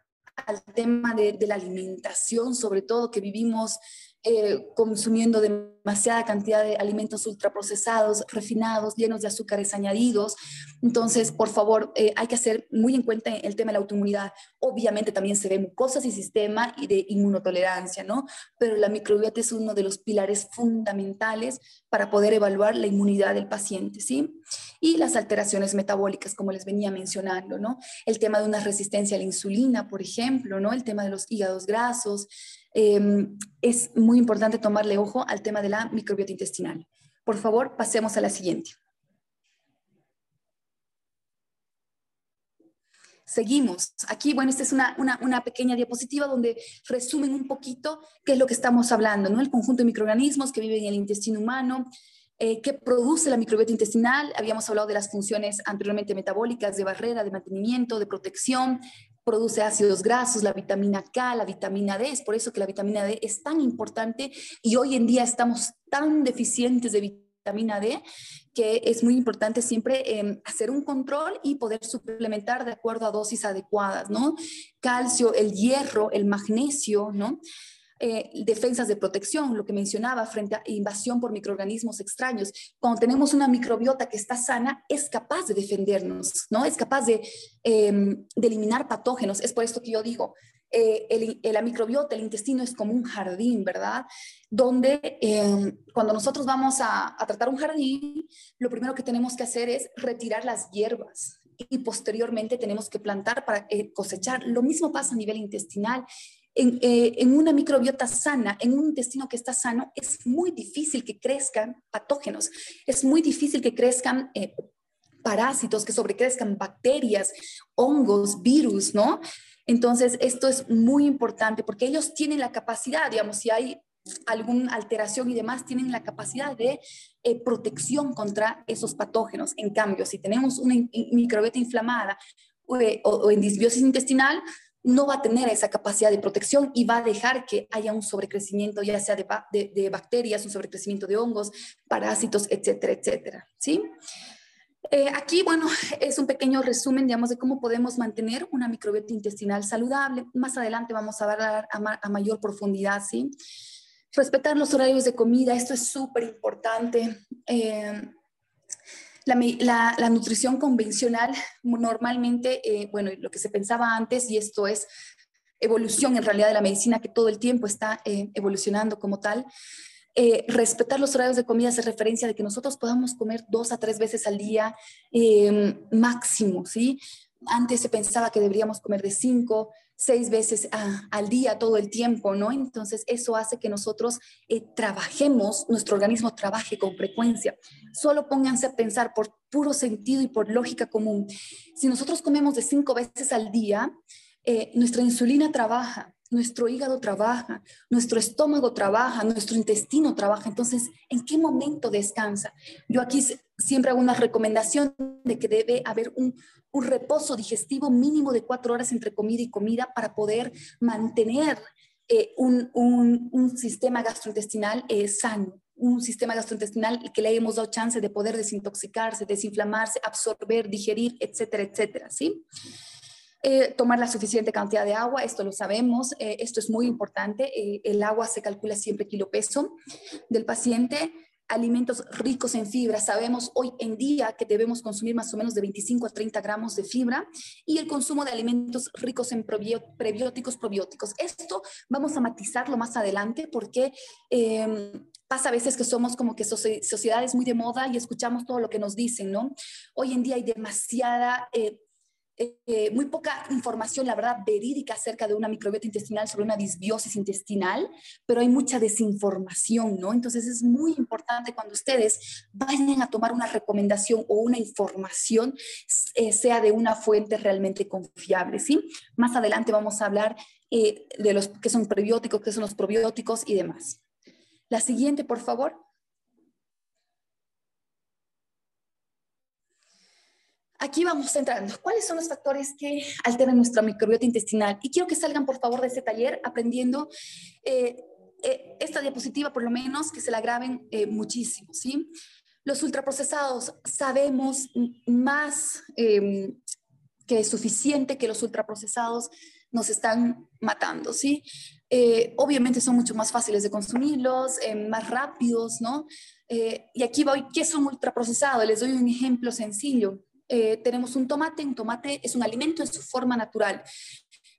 al tema de la alimentación, sobre todo que vivimos eh, consumiendo demasiada cantidad de alimentos ultraprocesados, refinados, llenos de azúcares añadidos. Entonces, por favor, eh, hay que hacer muy en cuenta el tema de la autoinmunidad. Obviamente también se ven mucosas y sistema y de inmunotolerancia, ¿no? Pero la microbiota es uno de los pilares fundamentales para poder evaluar la inmunidad del paciente, ¿sí? Y las alteraciones metabólicas, como les venía mencionando, ¿no? El tema de una resistencia a la insulina, por ejemplo, ¿no? El tema de los hígados grasos, Em, es muy importante tomarle ojo al tema de la microbiota intestinal. Por favor, pasemos a la siguiente. Seguimos. Aquí, bueno, esta es una, una, pequeña diapositiva donde resumen un poquito qué es lo que estamos hablando, ¿no? El conjunto de microorganismos que viven en el intestino humano, eh, qué produce la microbiota intestinal. Habíamos hablado de las funciones anteriormente metabólicas, de barrera, de mantenimiento, de protección, produce ácidos grasos, la vitamina K, la vitamina D. Es por eso que la vitamina D es tan importante y hoy en día estamos tan deficientes de vitamina D que es muy importante siempre em, hacer un control y poder suplementar de acuerdo a dosis adecuadas, ¿no? Calcio, el hierro, el magnesio, ¿no? Eh, defensas de protección, lo que mencionaba, frente a invasión por microorganismos extraños. Cuando tenemos una microbiota que está sana, es capaz de defendernos, ¿no? Es capaz de, em, eliminar patógenos. Es por esto que yo digo, eh, el, la microbiota, el intestino es como un jardín, ¿verdad? Donde em, cuando nosotros vamos a, tratar un jardín, lo primero que tenemos que hacer es retirar las hierbas y posteriormente tenemos que plantar para eh, cosechar. Lo mismo pasa a nivel intestinal. Eh, en, una microbiota sana, en un intestino que está sano, es muy difícil que crezcan patógenos, es muy difícil que crezcan eh, parásitos, que sobrecrezcan bacterias, hongos, virus, ¿no? Entonces, esto es muy importante porque ellos tienen la capacidad, digamos, si hay alguna alteración y demás, tienen la capacidad de eh, protección contra esos patógenos. En cambio, si tenemos una microbiota inflamada o, o en disbiosis intestinal, no va a tener esa capacidad de protección y va a dejar que haya un sobrecrecimiento, ya sea de, bacterias, un sobrecrecimiento de hongos, parásitos, etcétera, etcétera. ¿sí? Eh, aquí, bueno, es un pequeño resumen, digamos, de cómo podemos mantener una microbiota intestinal saludable. Más adelante vamos a hablar a, mayor profundidad, ¿sí? Respetar los horarios de comida, esto es súper importante. Eh, la, la, nutrición convencional normalmente, eh, bueno, lo que se pensaba antes, y esto es evolución en realidad de la medicina que todo el tiempo está evolucionando como tal, eh, respetar los horarios de comida hace referencia de que nosotros podamos comer dos a tres veces al día em, máximo, ¿sí? Antes se pensaba que deberíamos comer de cinco, seis veces al día todo el tiempo, ¿no? Entonces eso hace que nosotros eh, trabajemos, nuestro organismo trabaje con frecuencia. Solo pónganse a pensar por puro sentido y por lógica común. Si nosotros comemos de cinco veces al día, eh, nuestra insulina trabaja, nuestro hígado trabaja, nuestro estómago trabaja, nuestro intestino trabaja. Entonces, ¿en qué momento descansa? Yo aquí siempre hago una recomendación de que debe haber un, reposo digestivo mínimo de cuatro horas entre comida y comida para poder mantener eh, un, sistema gastrointestinal eh, sano un sistema gastrointestinal que le hemos dado chance de poder desintoxicarse, desinflamarse, absorber, digerir, etcétera, etcétera, ¿sí? Eh, tomar la suficiente cantidad de agua, esto lo sabemos, eh, esto es muy importante. Eh, el agua se calcula siempre kilo peso del paciente. Alimentos ricos en fibra, sabemos hoy en día que debemos consumir más o menos de 25 a 30 gramos de fibra y el consumo de alimentos ricos en prebióticos, probióticos. Esto vamos a matizarlo más adelante porque em, pasa a veces que somos como que sociedades muy de moda y escuchamos todo lo que nos dicen, ¿no? Hoy en día hay demasiada eh, muy poca información, la verdad, verídica acerca de una microbiota intestinal, sobre una disbiosis intestinal, pero hay mucha desinformación, ¿no? Entonces es muy importante cuando ustedes vayan a tomar una recomendación o una información, eh, sea de una fuente realmente confiable, ¿sí? Más adelante vamos a hablar eh, de los que son prebióticos, qué son los probióticos y demás. La siguiente, por favor. Aquí vamos entrando. ¿Cuáles son los factores que alteran nuestra microbiota intestinal? Y quiero que salgan, por favor, de este taller aprendiendo eh, eh, esta diapositiva, por lo menos, que se la graben eh, muchísimo, ¿sí? Los ultraprocesados, sabemos más em, que es suficiente que los ultraprocesados nos están matando, ¿sí? obviamente son mucho más fáciles de consumirlos, más rápidos, ¿no? y aquí voy, ¿qué son ultraprocesados? Les doy un ejemplo sencillo. Eh, tenemos un tomate, un tomate es un alimento en su forma natural.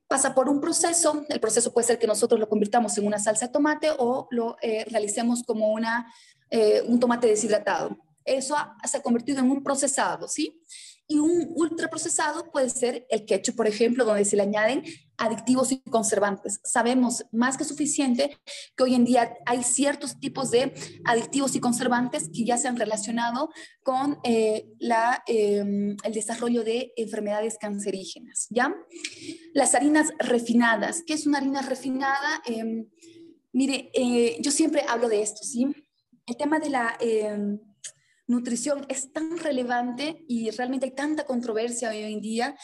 Pasa por un proceso, el proceso puede ser que nosotros lo convirtamos en una salsa de tomate o lo eh, realicemos como una, eh, un tomate deshidratado. Eso se ha convertido en un procesado, ¿sí? Y un ultraprocesado puede ser el ketchup, por ejemplo, donde se le añaden adictivos y conservantes. Sabemos más que suficiente que hoy en día hay ciertos tipos de adictivos y conservantes que ya se han relacionado con eh, la, em, el desarrollo de enfermedades cancerígenas. ¿ya? Las harinas refinadas. ¿Qué es una harina refinada? Em, mire, eh, yo siempre hablo de esto, ¿sí? El tema de la em, nutrición es tan relevante y realmente hay tanta controversia hoy en día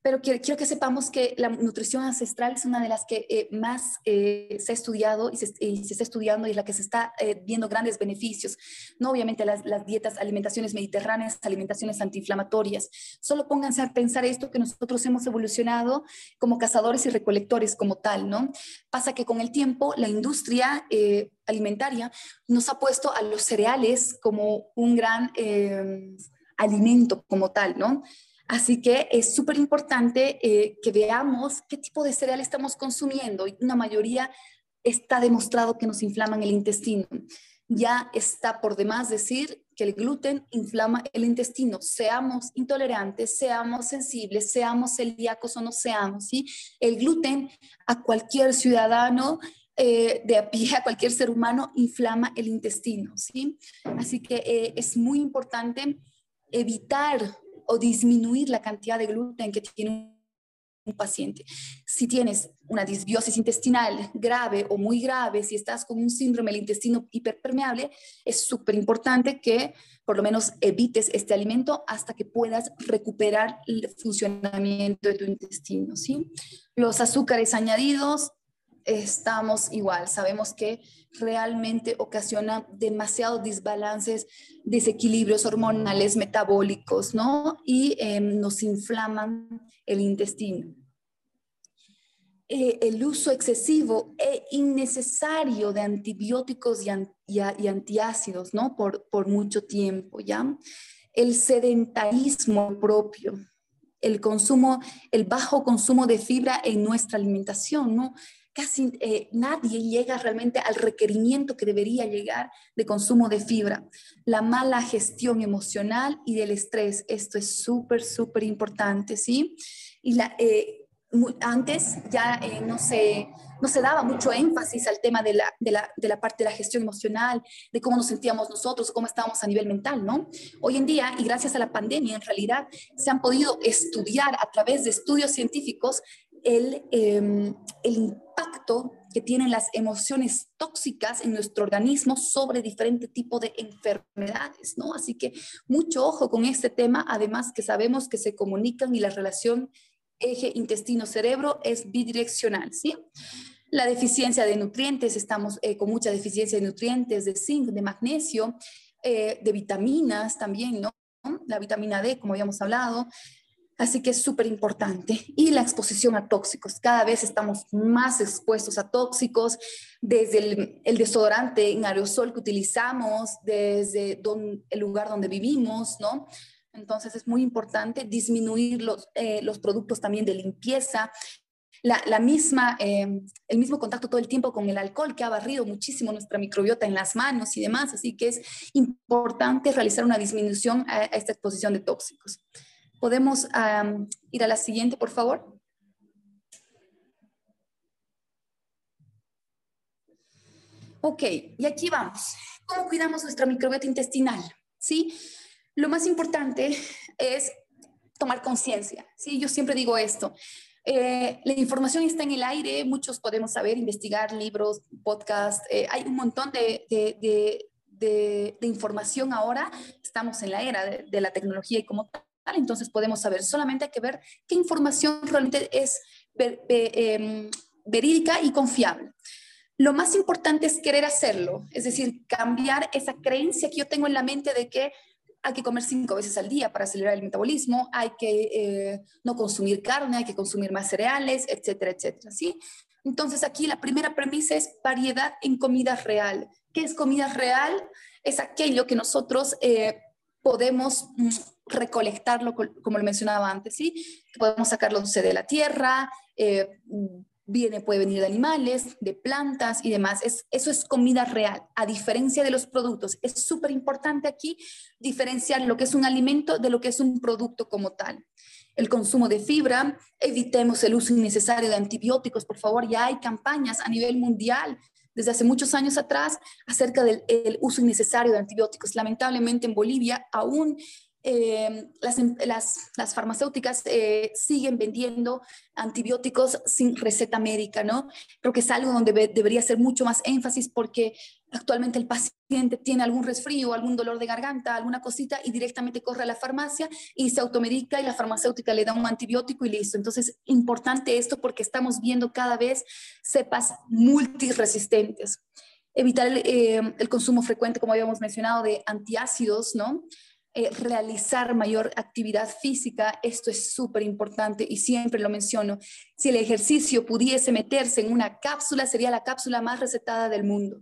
pero quiero, que sepamos que la nutrición ancestral es una de las que eh, más eh, se ha estudiado y se, está estudiando y es la que se está eh, viendo grandes beneficios. No obviamente las, las, dietas, alimentaciones mediterráneas, alimentaciones antiinflamatorias. Solo pónganse a pensar esto que nosotros hemos evolucionado como cazadores y recolectores como tal, ¿no? Pasa que con el tiempo la industria alimentaria nos ha puesto a los cereales como un gran alimento como tal, ¿no? Así que es súper importante eh, que veamos qué tipo de cereal estamos consumiendo. Una mayoría está demostrado que nos inflaman el intestino. Ya está por demás decir que el gluten inflama el intestino. Seamos intolerantes, seamos sensibles, seamos celíacos o no seamos. ¿sí? El gluten a cualquier ciudadano eh, de a pie, a cualquier ser humano, inflama el intestino. ¿sí? Así que eh, es muy importante evitar o disminuir la cantidad de gluten que tiene un paciente. Si tienes una disbiosis intestinal grave o muy grave, si estás con un síndrome del intestino hiperpermeable, es súper importante que por lo menos evites este alimento hasta que puedas recuperar el funcionamiento de tu intestino. ¿sí? Los azúcares añadidos estamos igual. Sabemos que realmente ocasiona demasiados desbalances, desequilibrios hormonales, metabólicos, ¿no? Y em, nos inflaman el intestino. Eh, el uso excesivo e innecesario de antibióticos y, y, antiácidos, ¿no? Por, por mucho tiempo, ¿ya? El sedentarismo propio, el consumo, el bajo consumo de fibra en nuestra alimentación, ¿no? Casi eh, nadie llega realmente al requerimiento que debería llegar de consumo de fibra. La mala gestión emocional y del estrés, esto es súper, súper importante, ¿sí? Y la, eh, antes ya eh, no, se, no se daba mucho énfasis al tema de la, de, la, de la, parte de la gestión emocional, de cómo nos sentíamos nosotros, cómo estábamos a nivel mental, ¿no? Hoy en día, y gracias a la pandemia, en realidad, se han podido estudiar a través de estudios científicos el, em, el impacto que tienen las emociones tóxicas en nuestro organismo sobre diferentes tipos de enfermedades, ¿no? Así que mucho ojo con este tema, además que sabemos que se comunican y la relación eje intestino-cerebro es bidireccional, ¿sí? La deficiencia de nutrientes, estamos eh, con mucha deficiencia de nutrientes, de zinc, de magnesio, eh, de vitaminas también, ¿no? La vitamina D, como habíamos hablado. Así que es súper importante. Y la exposición a tóxicos. Cada vez estamos más expuestos a tóxicos, desde el, el desodorante en aerosol que utilizamos, desde el lugar donde vivimos, ¿no? Entonces es muy importante disminuir los, eh, los productos también de limpieza, la, misma, eh, el mismo contacto todo el tiempo con el alcohol que ha barrido muchísimo nuestra microbiota en las manos y demás. Así que es importante realizar una disminución a, esta exposición de tóxicos. ¿Podemos ir a la siguiente, por favor? Ok, y aquí vamos. ¿Cómo cuidamos nuestra microbiota intestinal? ¿Sí? Lo más importante es tomar conciencia. ¿sí? Yo siempre digo esto. Eh, la información está en el aire, muchos podemos saber, investigar libros, podcasts, eh, hay un montón de, de, información ahora, estamos en la era de, la tecnología y como tal, entonces podemos saber, solamente hay que ver qué información realmente es em, verídica y confiable. Lo más importante es querer hacerlo, es decir, cambiar esa creencia que yo tengo en la mente de que hay que comer cinco veces al día para acelerar el metabolismo, hay que eh, no consumir carne, hay que consumir más cereales, etcétera, etcétera, ¿sí? Entonces aquí la primera premisa es variedad en comida real. ¿Qué es comida real? Es aquello que nosotros eh, podemos mm, recolectarlo, como lo mencionaba antes, ¿sí? Podemos sacarlo de la tierra, eh, viene, puede venir de animales, de plantas y demás. Es, eso es comida real, a diferencia de los productos. Es súper importante aquí diferenciar lo que es un alimento de lo que es un producto como tal. El consumo de fibra, evitemos el uso innecesario de antibióticos, por favor. Ya hay campañas a nivel mundial desde hace muchos años atrás acerca del uso innecesario de antibióticos. Lamentablemente en Bolivia aún eh, em, las, las, farmacéuticas eh, siguen vendiendo antibióticos sin receta médica, ¿no? Creo que es algo donde debería ser mucho más énfasis porque actualmente el paciente tiene algún resfrío, algún dolor de garganta, alguna cosita y directamente corre a la farmacia y se automedica y la farmacéutica le da un antibiótico y listo. Entonces, importante esto porque estamos viendo cada vez cepas multiresistentes. Evitar el, eh, el consumo frecuente, como habíamos mencionado, de antiácidos, ¿no? Eh, realizar mayor actividad física, esto es súper importante y siempre lo menciono. Si el ejercicio pudiese meterse en una cápsula, sería la cápsula más recetada del mundo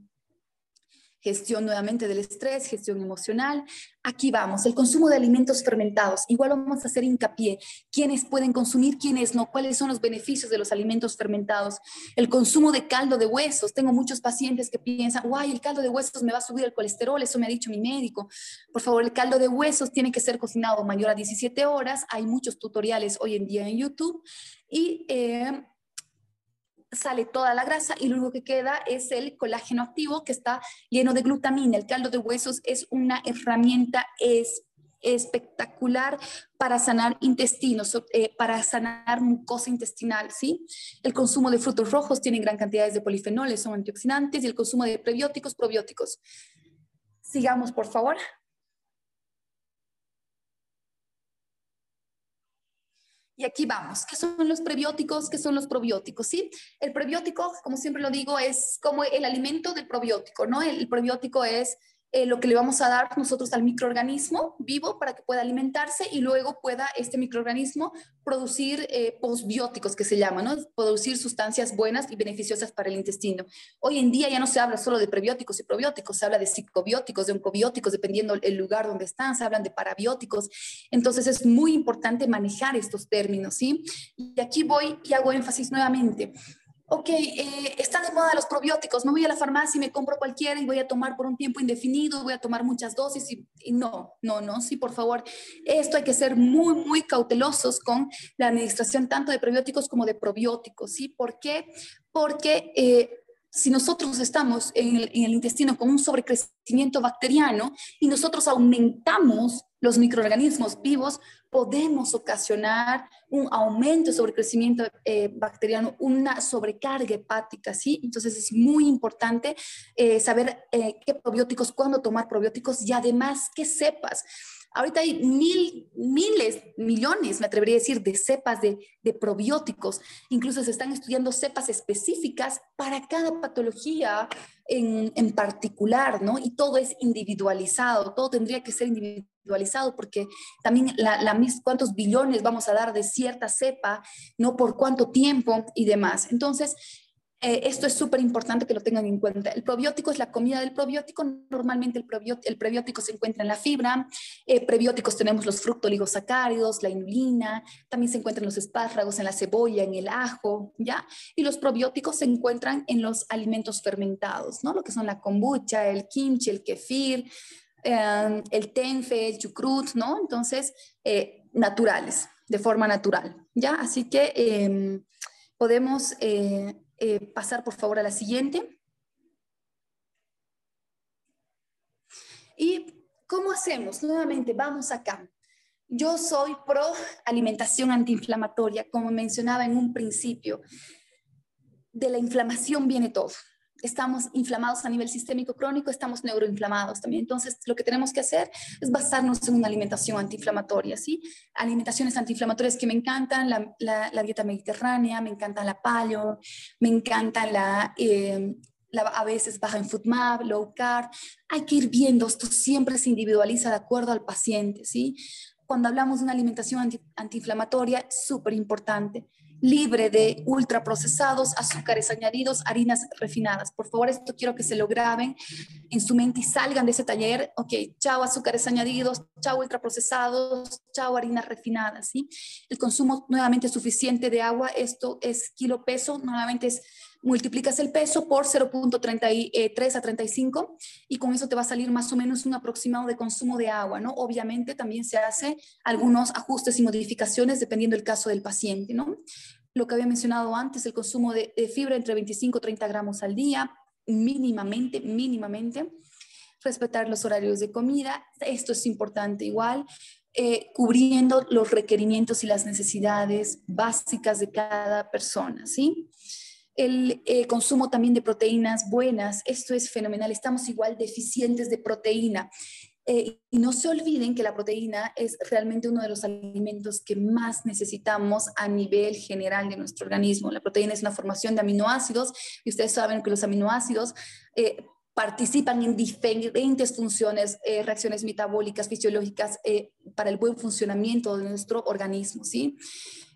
gestión nuevamente del estrés, gestión emocional. Aquí vamos, el consumo de alimentos fermentados. Igual vamos a hacer hincapié, quiénes pueden consumir, quiénes no, cuáles son los beneficios de los alimentos fermentados. El consumo de caldo de huesos. Tengo muchos pacientes que piensan, guay, el caldo de huesos me va a subir el colesterol, eso me ha dicho mi médico. Por favor, el caldo de huesos tiene que ser cocinado mayor a 17 horas. Hay muchos tutoriales hoy en día en YouTube. Y eh, sale toda la grasa y lo único que queda es el colágeno activo que está lleno de glutamina. El caldo de huesos es una herramienta espectacular para sanar intestinos, eh, para sanar mucosa intestinal, ¿sí? El consumo de frutos rojos tiene gran cantidad de polifenoles, son antioxidantes, y el consumo de prebióticos, probióticos. Sigamos, por favor. Y aquí vamos. ¿Qué son los prebióticos? ¿Qué son los probióticos? ¿Sí? El prebiótico, como siempre lo digo, es como el alimento del probiótico, ¿no? El probiótico es eh, lo que le vamos a dar nosotros al microorganismo vivo para que pueda alimentarse y luego pueda este microorganismo producir eh, postbióticos que se llaman, ¿no? producir sustancias buenas y beneficiosas para el intestino. Hoy en día ya no se habla solo de prebióticos y probióticos, se habla de psicobióticos, de oncobióticos, dependiendo el lugar donde están, se hablan de parabióticos. Entonces es muy importante manejar estos términos, ¿sí? Y aquí voy y hago énfasis nuevamente ok, eh, están de moda los probióticos, me voy a la farmacia y me compro cualquiera y voy a tomar por un tiempo indefinido, voy a tomar muchas dosis y, no, no, no, sí, por favor, esto hay que ser muy, muy cautelosos con la administración tanto de prebióticos como de probióticos, ¿sí? ¿Por qué? Porque... Eh, si nosotros estamos en el, intestino con un sobrecrecimiento bacteriano y nosotros aumentamos los microorganismos vivos, podemos ocasionar un aumento de sobrecrecimiento eh, bacteriano, una sobrecarga hepática, ¿sí? Entonces es muy importante eh, saber eh, qué probióticos, cuándo tomar probióticos y además que sepas Ahorita hay mil, miles, millones, me atrevería a decir, de cepas de, probióticos. Incluso se están estudiando cepas específicas para cada patología en, particular, ¿no? Y todo es individualizado, todo tendría que ser individualizado porque también la, la, cuántos billones vamos a dar de cierta cepa, ¿no? Por cuánto tiempo y demás. Entonces, eh, esto es súper importante que lo tengan en cuenta. El probiótico es la comida del probiótico. Normalmente el, probiótico, el prebiótico se encuentra en la fibra. Eh, prebióticos tenemos los fructoligosacáridos, la inulina. También se encuentran los espárragos en la cebolla, en el ajo, ¿ya? Y los probióticos se encuentran en los alimentos fermentados, ¿no? Lo que son la kombucha, el kimchi, el kefir, eh, el tenfe, el chucrut, ¿no? Entonces, naturales, de forma natural, ¿ya? Así que em, podemos eh, pasar por favor a la siguiente. ¿Y cómo hacemos? Nuevamente, vamos acá. Yo soy pro alimentación antiinflamatoria, como mencionaba en un principio. De la inflamación viene todo estamos inflamados a nivel sistémico crónico, estamos neuroinflamados también. Entonces, lo que tenemos que hacer es basarnos en una alimentación antiinflamatoria, ¿sí? Alimentaciones antiinflamatorias que me encantan, la, dieta mediterránea, me encanta la paleo, me encanta la... Eh, a veces baja en FODMAP, low carb. Hay que ir viendo, esto siempre se individualiza de acuerdo al paciente, ¿sí? Cuando hablamos de una alimentación antiinflamatoria, súper importante libre de ultraprocesados, azúcares añadidos, harinas refinadas. Por favor, esto quiero que se lo graben en su mente y salgan de ese taller. Ok, chao azúcares añadidos, chao ultraprocesados, chao harinas refinadas. ¿sí? El consumo nuevamente suficiente de agua, esto es kilo peso, nuevamente es multiplicas el peso por 0.33 a 35 y con eso te va a salir más o menos un aproximado de consumo de agua, ¿no? Obviamente también se hace algunos ajustes y modificaciones dependiendo del caso del paciente, ¿no? Lo que había mencionado antes, el consumo de, fibra entre 25 y 30 gramos al día, mínimamente, mínimamente. Respetar los horarios de comida, esto es importante igual. Eh, cubriendo los requerimientos y las necesidades básicas de cada persona, ¿sí? El eh, consumo también de proteínas buenas, esto es fenomenal, estamos igual deficientes de proteína. Eh, y no se olviden que la proteína es realmente uno de los alimentos que más necesitamos a nivel general de nuestro organismo. La proteína es una formación de aminoácidos y ustedes saben que los aminoácidos eh, participan en diferentes funciones, reacciones metabólicas, fisiológicas, para el buen funcionamiento de nuestro organismo, ¿sí?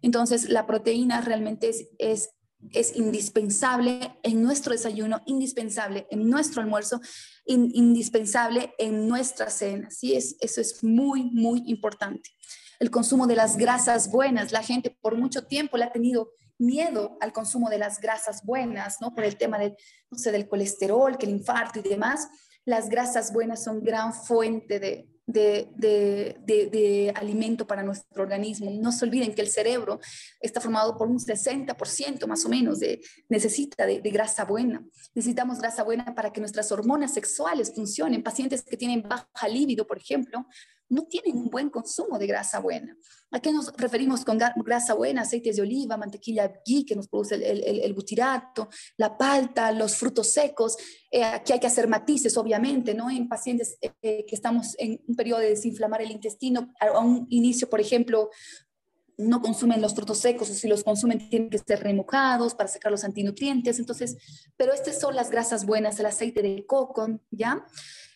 Entonces, la proteína realmente es, es es indispensable en nuestro desayuno, indispensable en nuestro almuerzo, indispensable en nuestra cena. ¿sí? Es, eso es muy, muy importante. El consumo de las grasas buenas. La gente por mucho tiempo le ha tenido miedo al consumo de las grasas buenas, ¿no? Por el tema del, no sé, del colesterol, que el infarto y demás. Las grasas buenas son gran fuente de, de, alimento para nuestro organismo. No se olviden que el cerebro está formado por un 60% más o menos de necesita de, grasa buena. Necesitamos grasa buena para que nuestras hormonas sexuales funcionen. Pacientes que tienen baja libido, por ejemplo, no tienen un buen consumo de grasa buena. ¿A qué nos referimos con grasa buena? Aceites de oliva, mantequilla ghee que nos produce el, el, butirato, la palta, los frutos secos. Eh, aquí hay que hacer matices, obviamente, ¿no? En pacientes eh, que estamos en un periodo de desinflamar el intestino, a un inicio, por ejemplo, no consumen los frutos secos o si los consumen tienen que ser remojados para sacar los antinutrientes. Entonces, pero estas son las grasas buenas, el aceite de coco, ¿ya?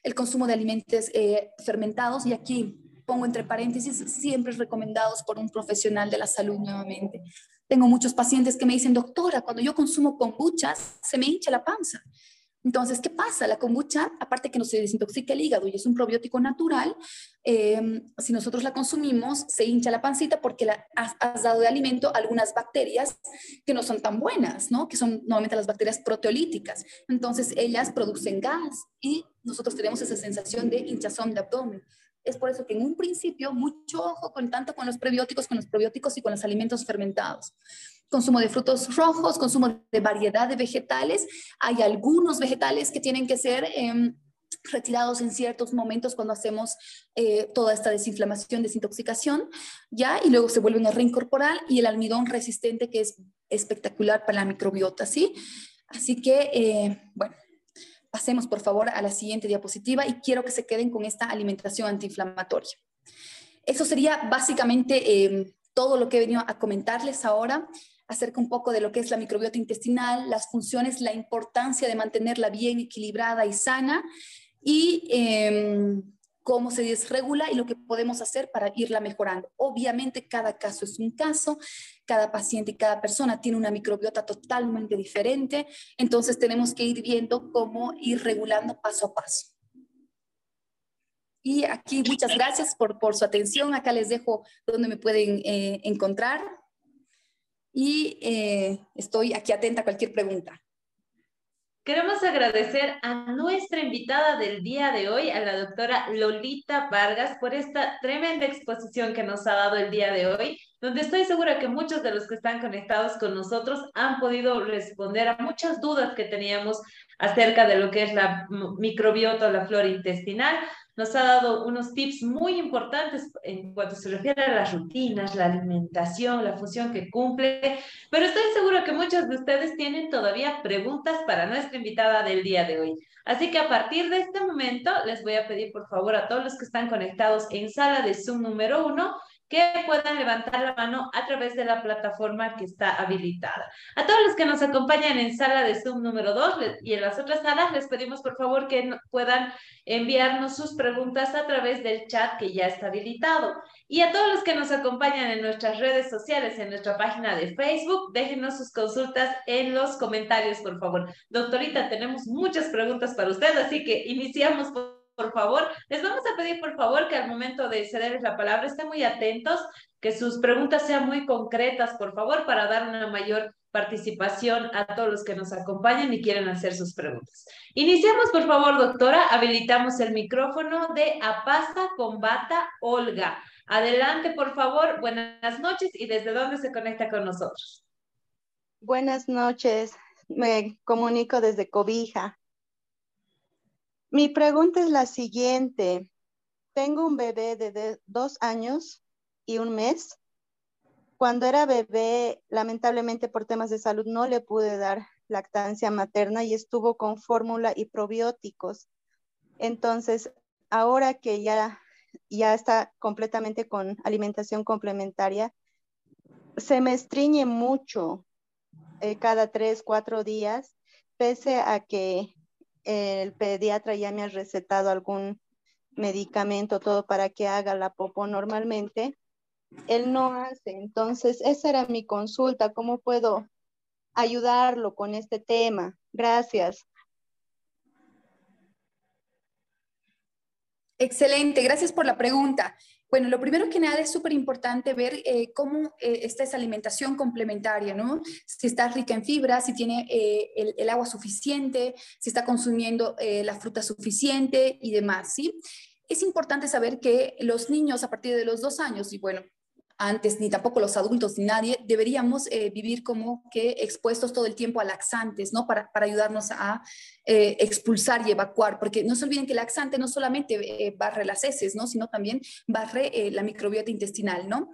El consumo de alimentos eh, fermentados y aquí pongo entre paréntesis, siempre recomendados por un profesional de la salud nuevamente. Tengo muchos pacientes que me dicen, doctora, cuando yo consumo kombuchas, se me hincha la panza. Entonces, ¿qué pasa? La kombucha, aparte que no se desintoxica el hígado y es un probiótico natural, em, si nosotros la consumimos, se hincha la pancita porque la, has, dado de alimento a algunas bacterias que no son tan buenas, ¿no? Que son normalmente las bacterias proteolíticas. Entonces, ellas producen gas y nosotros tenemos esa sensación de hinchazón de abdomen. Es por eso que en un principio, mucho ojo con tanto con los prebióticos, con los probióticos y con los alimentos fermentados consumo de frutos rojos, consumo de variedad de vegetales. Hay algunos vegetales que tienen que ser em, retirados en ciertos momentos cuando hacemos eh, toda esta desinflamación, desintoxicación, ¿ya? Y luego se vuelven a reincorporar y el almidón resistente que es espectacular para la microbiota, ¿sí? Así que, eh, bueno, pasemos por favor a la siguiente diapositiva y quiero que se queden con esta alimentación antiinflamatoria. Eso sería básicamente em, todo lo que he venido a comentarles ahora acerca un poco de lo que es la microbiota intestinal, las funciones, la importancia de mantenerla bien equilibrada y sana y em, cómo se desregula y lo que podemos hacer para irla mejorando. Obviamente cada caso es un caso, cada paciente y cada persona tiene una microbiota totalmente diferente, entonces tenemos que ir viendo cómo ir regulando paso a paso. Y aquí muchas gracias por, por su atención. Acá les dejo donde me pueden eh, encontrar y eh, estoy aquí atenta a cualquier pregunta. Queremos agradecer a nuestra invitada del día de hoy, a la doctora Lolita Vargas, por esta tremenda exposición que nos ha dado el día de hoy, donde estoy segura que muchos de los que están conectados con nosotros han podido responder a muchas dudas que teníamos acerca de lo que es la microbiota o la flora intestinal nos ha dado unos tips muy importantes en cuanto se refiere a las rutinas, la alimentación, la función que cumple, pero estoy seguro que muchos de ustedes tienen todavía preguntas para nuestra invitada del día de hoy. Así que a partir de este momento les voy a pedir por favor a todos los que están conectados en sala de Zoom número uno que puedan levantar la mano a través de la plataforma que está habilitada. A todos los que nos acompañan en sala de Zoom número 2 y en las otras salas, les pedimos por favor que puedan enviarnos sus preguntas a través del chat que ya está habilitado. Y a todos los que nos acompañan en nuestras redes sociales, en nuestra página de Facebook, déjenos sus consultas en los comentarios, por favor. Doctorita, tenemos muchas preguntas para usted, así que iniciamos por favor. Les vamos a pedir, por favor, que al momento de cederles la palabra estén muy atentos, que sus preguntas sean muy concretas, por favor, para dar una mayor participación a todos los que nos acompañan y quieren hacer sus preguntas. Iniciamos, por favor, doctora. Habilitamos el micrófono de Apasa Combata Olga. Adelante, por favor. Buenas noches y desde dónde se conecta con nosotros. Buenas noches. Me comunico desde Cobija. Mi pregunta es la siguiente. Tengo un bebé de dos años y un mes. Cuando era bebé, lamentablemente por temas de salud no le pude dar lactancia materna y estuvo con fórmula y probióticos. Entonces, ahora que ya, ya está completamente con alimentación complementaria, se me estriñe mucho eh, cada tres, cuatro días, pese a que el pediatra ya me ha recetado algún medicamento, todo para que haga la popo normalmente, él no hace. Entonces, esa era mi consulta, ¿cómo puedo ayudarlo con este tema? Gracias. Excelente, gracias por la pregunta. Bueno, lo primero que nada es súper importante ver eh, cómo eh, esta es alimentación complementaria, ¿no? Si está rica en fibra, si tiene eh, el, el, agua suficiente, si está consumiendo la fruta suficiente y demás, ¿sí? Es importante saber que los niños a partir de los dos años, y bueno, antes, ni tampoco los adultos, ni nadie, deberíamos eh, vivir como que expuestos todo el tiempo a laxantes, ¿no? Para, para ayudarnos a eh, expulsar y evacuar, porque no se olviden que el laxante no solamente eh, barre las heces, ¿no? Sino también barre la microbiota intestinal, ¿no?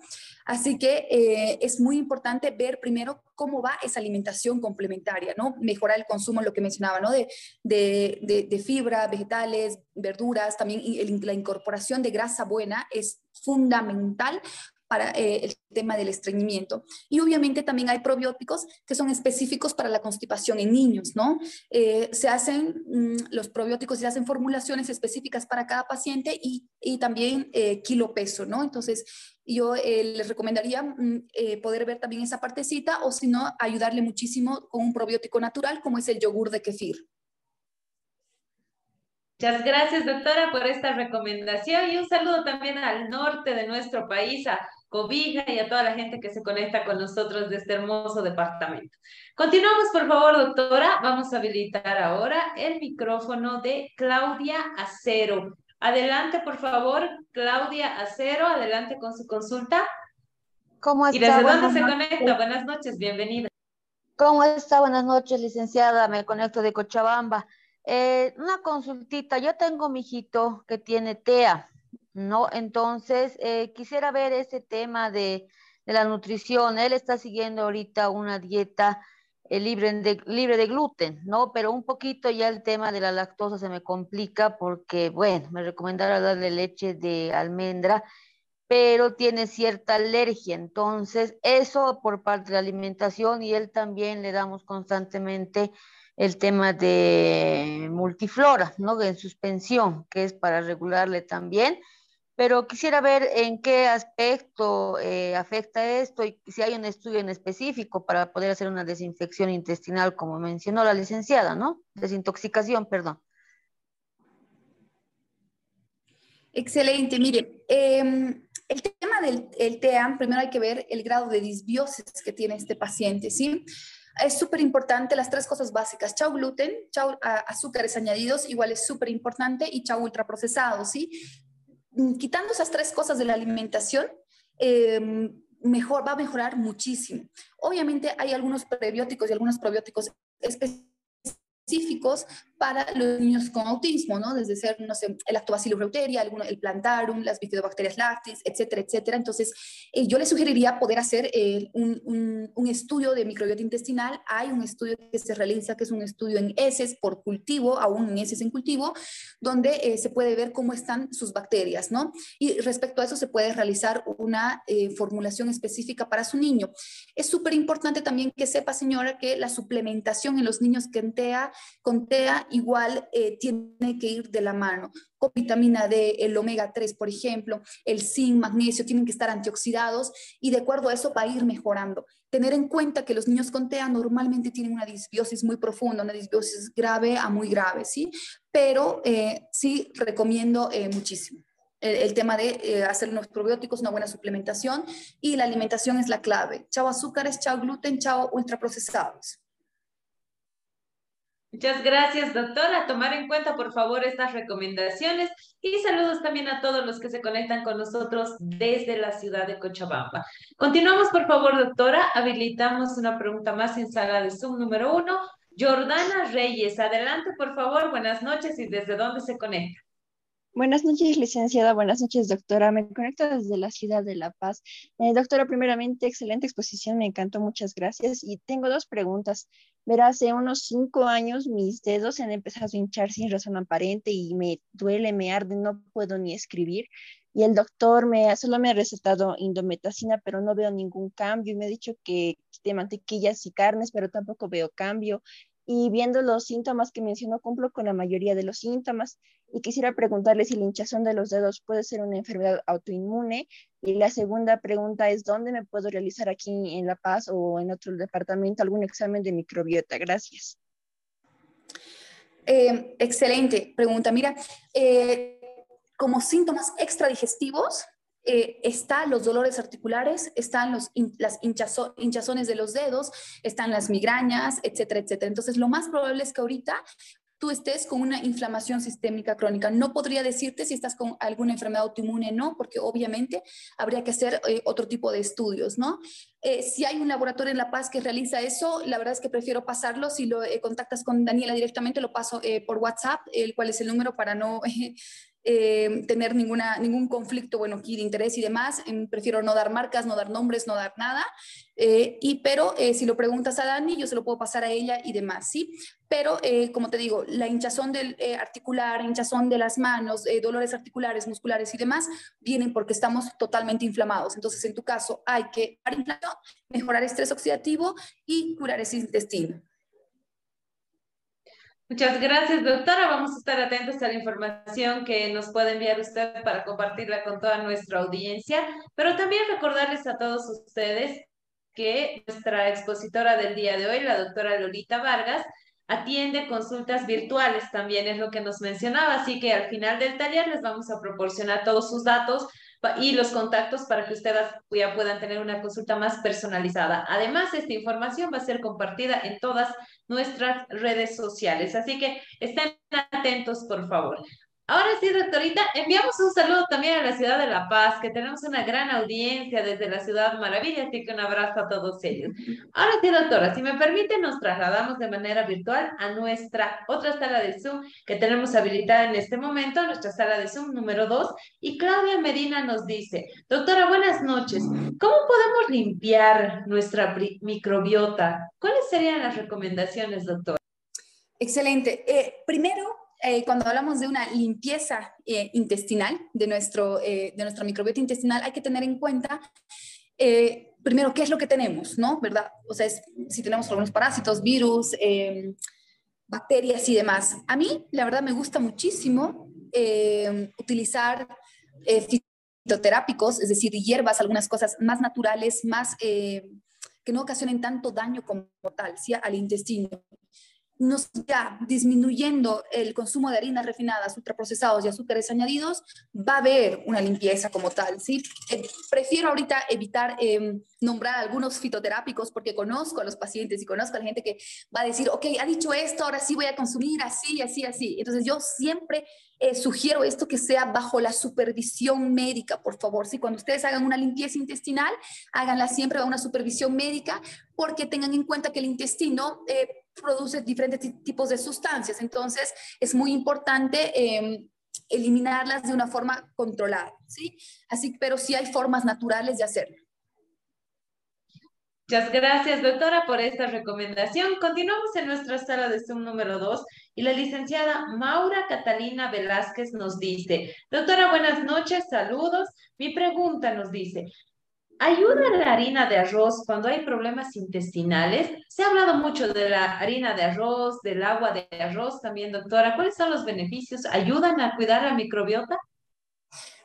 Así que es muy importante ver primero cómo va esa alimentación complementaria, ¿no? Mejorar el consumo, lo que mencionaba, ¿no? De, de, de, fibra, vegetales, verduras, también la incorporación de grasa buena es fundamental para eh, el tema del estreñimiento. Y obviamente también hay probióticos que son específicos para la constipación en niños, ¿no? Eh, se hacen, mm, los probióticos se hacen formulaciones específicas para cada paciente y, y también eh, kilo peso, ¿no? Entonces, yo les recomendaría mm, poder ver también esa partecita o si no, ayudarle muchísimo con un probiótico natural como es el yogur de kefir. Muchas gracias, doctora, por esta recomendación y un saludo también al norte de nuestro país, a Cobija y a toda la gente que se conecta con nosotros de este hermoso departamento. Continuamos, por favor, doctora. Vamos a habilitar ahora el micrófono de Claudia Acero. Adelante, por favor, Claudia Acero, adelante con su consulta. ¿Cómo está? ¿Y desde dónde se conecta? Buenas noches, bienvenida. ¿Cómo está? Buenas noches, licenciada. Me conecto de Cochabamba. Eh, una consultita, yo tengo mi hijito que tiene TEA, ¿no? Entonces, eh, quisiera ver ese tema de, la nutrición. Él está siguiendo ahorita una dieta eh, libre, de, libre de gluten, ¿no? Pero un poquito ya el tema de la lactosa se me complica porque, bueno, me recomendaron darle leche de almendra, pero tiene cierta alergia. Entonces, eso por parte de la alimentación y él también le damos constantemente el tema de multiflora, ¿no? En suspensión, que es para regularle también. Pero quisiera ver en qué aspecto eh, afecta esto y si hay un estudio en específico para poder hacer una desinfección intestinal, como mencionó la licenciada, ¿no? Desintoxicación, perdón. Excelente, mire, em, el tema del el TEAM, primero hay que ver el grado de disbiosis que tiene este paciente, ¿sí? es súper importante las tres cosas básicas. Chau gluten, chau azúcares añadidos, igual es súper importante, y chau ultraprocesados, ¿sí? Mm, quitando esas tres cosas de la alimentación, em, mejor, va a mejorar muchísimo. Obviamente hay algunos prebióticos y algunos probióticos específicos específicos para los niños con autismo, ¿no? Desde ser, no sé, el lactobacillus reuteria, el plantarum, las bifidobacterias lactis, etcétera, etcétera. Entonces, eh, yo le sugeriría poder hacer eh, un, un, estudio de microbiota intestinal. Hay un estudio que se realiza, que es un estudio en heces por cultivo, aún en heces en cultivo, donde eh, se puede ver cómo están sus bacterias, ¿no? Y respecto a eso se puede realizar una formulación específica para su niño. Es súper importante también que sepa, señora, que la suplementación en los niños que TEA con TEA igual eh, tiene que ir de la mano. Con vitamina D, el omega 3, por ejemplo, el zinc, magnesio, tienen que estar antioxidados y de acuerdo a eso va a ir mejorando. Tener en cuenta que los niños con TEA normalmente tienen una disbiosis muy profunda, una disbiosis grave a muy grave, ¿sí? Pero eh, sí recomiendo eh, muchísimo. El, tema de hacer unos probióticos, una buena suplementación y la alimentación es la clave. Chao azúcares, chao gluten, chao ultraprocesados. Muchas gracias, doctora. Tomar en cuenta, por favor, estas recomendaciones y saludos también a todos los que se conectan con nosotros desde la ciudad de Cochabamba. Continuamos, por favor, doctora. Habilitamos una pregunta más en sala de Zoom número uno. Jordana Reyes, adelante, por favor. Buenas noches y desde dónde se conecta. Buenas noches, licenciada. Buenas noches, doctora. Me conecto desde la ciudad de La Paz. Eh, doctora, primeramente, excelente exposición. Me encantó. Muchas gracias. Y tengo dos preguntas. Verá, hace unos cinco años mis dedos se han empezado a hinchar sin razón aparente y me duele, me arde, no puedo ni escribir. Y el doctor me, solo me ha recetado indometacina, pero no veo ningún cambio. Y me ha dicho que de mantequillas y carnes, pero tampoco veo cambio y viendo los síntomas que mencionó, cumplo con la mayoría de los síntomas. Y quisiera preguntarle si la hinchazón de los dedos puede ser una enfermedad autoinmune. Y la segunda pregunta es, ¿dónde me puedo realizar aquí en La Paz o en otro departamento algún examen de microbiota? Gracias. Eh, excelente pregunta. Mira, eh, como síntomas extradigestivos, eh, están los dolores articulares, están los, las hinchazones de los dedos, están las migrañas, etcétera, etcétera. Entonces, lo más probable es que ahorita tú estés con una inflamación sistémica crónica. No podría decirte si estás con alguna enfermedad autoinmune, no, porque obviamente habría que hacer eh, otro tipo de estudios, ¿no? Eh, si hay un laboratorio en La Paz que realiza eso, la verdad es que prefiero pasarlo. Si lo contactas con Daniela directamente, lo paso por WhatsApp, el cual es el número para no eh, tener ninguna, ningún conflicto, bueno, aquí de interés y demás. Em, prefiero no dar marcas, no dar nombres, no dar nada. Eh, y, pero eh, si lo preguntas a Dani, yo se lo puedo pasar a ella y demás, ¿sí? Pero, como te digo, la hinchazón del articular, hinchazón de las manos, dolores articulares, musculares y demás, vienen porque estamos totalmente inflamados. Entonces, en tu caso, hay que mejorar estrés oxidativo y curar ese intestino. Muchas gracias, doctora. Vamos a estar atentos a la información que nos puede enviar usted para compartirla con toda nuestra audiencia, pero también recordarles a todos ustedes que nuestra expositora del día de hoy, la doctora Lolita Vargas, atiende consultas virtuales también, es lo que nos mencionaba, así que al final del taller les vamos a proporcionar todos sus datos y los contactos para que ustedes ya puedan tener una consulta más personalizada. Además, esta información va a ser compartida en todas nuestras redes sociales, así que estén atentos, por favor. Ahora sí, doctorita, enviamos un saludo también a la ciudad de La Paz, que tenemos una gran audiencia desde la ciudad maravilla, así que un abrazo a todos ellos. Ahora sí, doctora, si me permite, nos trasladamos de manera virtual a nuestra otra sala de Zoom que tenemos habilitada en este momento, nuestra sala de Zoom número 2, y Claudia Medina nos dice, doctora, buenas noches, ¿cómo podemos limpiar nuestra microbiota? ¿Cuáles serían las recomendaciones, doctora? Excelente. Eh, primero, eh, cuando hablamos de una limpieza eh, intestinal de, nuestro, eh, de nuestra microbiota intestinal, hay que tener en cuenta, primero, qué es lo que tenemos, ¿no? ¿Verdad? O sea, si tenemos algunos parásitos, virus, em, bacterias y demás. A mí, la verdad, me gusta muchísimo em, utilizar fitoterápicos, es decir, hierbas, algunas cosas más naturales, más que no ocasionen tanto daño como tal, ¿sí? al intestino nos ya disminuyendo el consumo de harinas refinadas, ultraprocesados y azúcares añadidos, va a haber una limpieza como tal, ¿sí? Eh, prefiero ahorita evitar em, nombrar algunos fitoterápicos porque conozco a los pacientes y conozco a la gente que va a decir, ok, ha dicho esto, ahora sí voy a consumir así, así, así. Entonces yo siempre eh, sugiero esto que sea bajo la supervisión médica, por favor. Si cuando ustedes hagan una limpieza intestinal, háganla siempre bajo una supervisión médica porque tengan en cuenta que el intestino... Eh, produce diferentes tipos de sustancias. Entonces, es muy importante em, eliminarlas de una forma controlada, ¿sí? Así, pero sí hay formas naturales de hacerlo. Muchas gracias, doctora, por esta recomendación. Continuamos en nuestra sala de Zoom número 2 y la licenciada Maura Catalina Velázquez nos dice, doctora, buenas noches, saludos. Mi pregunta nos dice, ¿Ayuda la harina de arroz cuando hay problemas intestinales? Se ha hablado mucho de la harina de arroz, del agua de arroz también, doctora. ¿Cuáles son los beneficios? ¿Ayudan a cuidar la microbiota?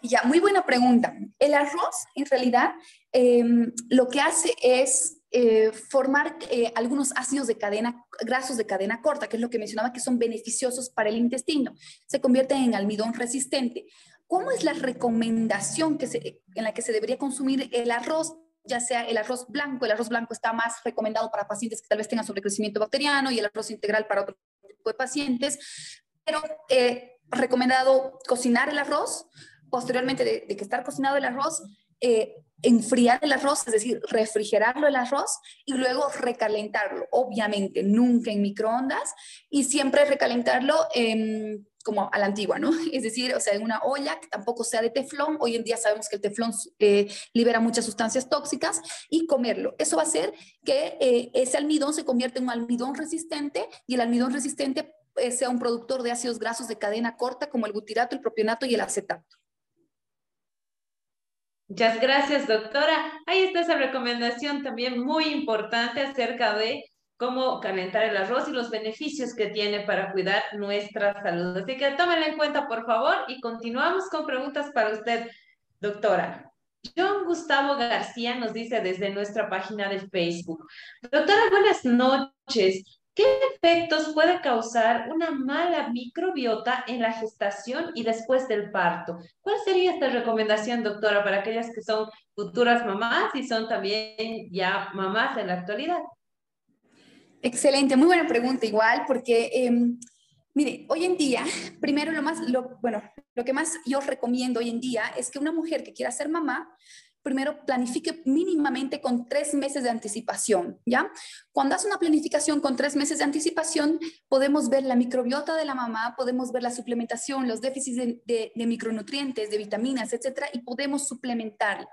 Ya, muy buena pregunta. El arroz, en realidad, em, lo que hace es eh, formar eh, algunos ácidos de cadena, grasos de cadena corta, que es lo que mencionaba, que son beneficiosos para el intestino. Se convierten en almidón resistente. ¿Cómo es la recomendación en la que se debería consumir el arroz? ya sea el arroz blanco, el arroz blanco está más recomendado para pacientes que tal vez tengan sobrecrecimiento bacteriano y el arroz integral para otro tipo de pacientes, pero eh, recomendado cocinar el arroz, posteriormente de, que estar cocinado el arroz, eh, enfriar el arroz, es decir, refrigerarlo el arroz y luego recalentarlo, obviamente nunca en microondas y siempre recalentarlo en como a la antigua, ¿no? Es decir, o sea, en una olla que tampoco sea de teflón. Hoy en día sabemos que el teflón eh, libera muchas sustancias tóxicas y comerlo. Eso va a hacer que eh, ese almidón se convierta en un almidón resistente y el almidón resistente eh, sea un productor de ácidos grasos de cadena corta como el butirato, el propionato y el acetato. Muchas gracias, doctora. Ahí está esa recomendación también muy importante acerca de cómo calentar el arroz y los beneficios que tiene para cuidar nuestra salud. Así que tómenlo en cuenta, por favor, y continuamos con preguntas para usted, doctora. John Gustavo García nos dice desde nuestra página de Facebook. Doctora, buenas noches. ¿Qué efectos puede causar una mala microbiota en la gestación y después del parto? ¿Cuál sería esta recomendación, doctora, para aquellas que son futuras mamás y son también ya mamás en la actualidad? Excelente, muy buena pregunta igual, porque em, mire, hoy en día, primero lo más, bueno, lo que más yo recomiendo hoy en día es que una mujer que quiera ser mamá primero planifique mínimamente con tres meses de anticipación, ¿ya? Cuando hace una planificación con tres meses de anticipación, podemos ver la microbiota de la mamá, podemos ver la suplementación, los déficits de, de micronutrientes, de vitaminas, etcétera, y podemos suplementarla.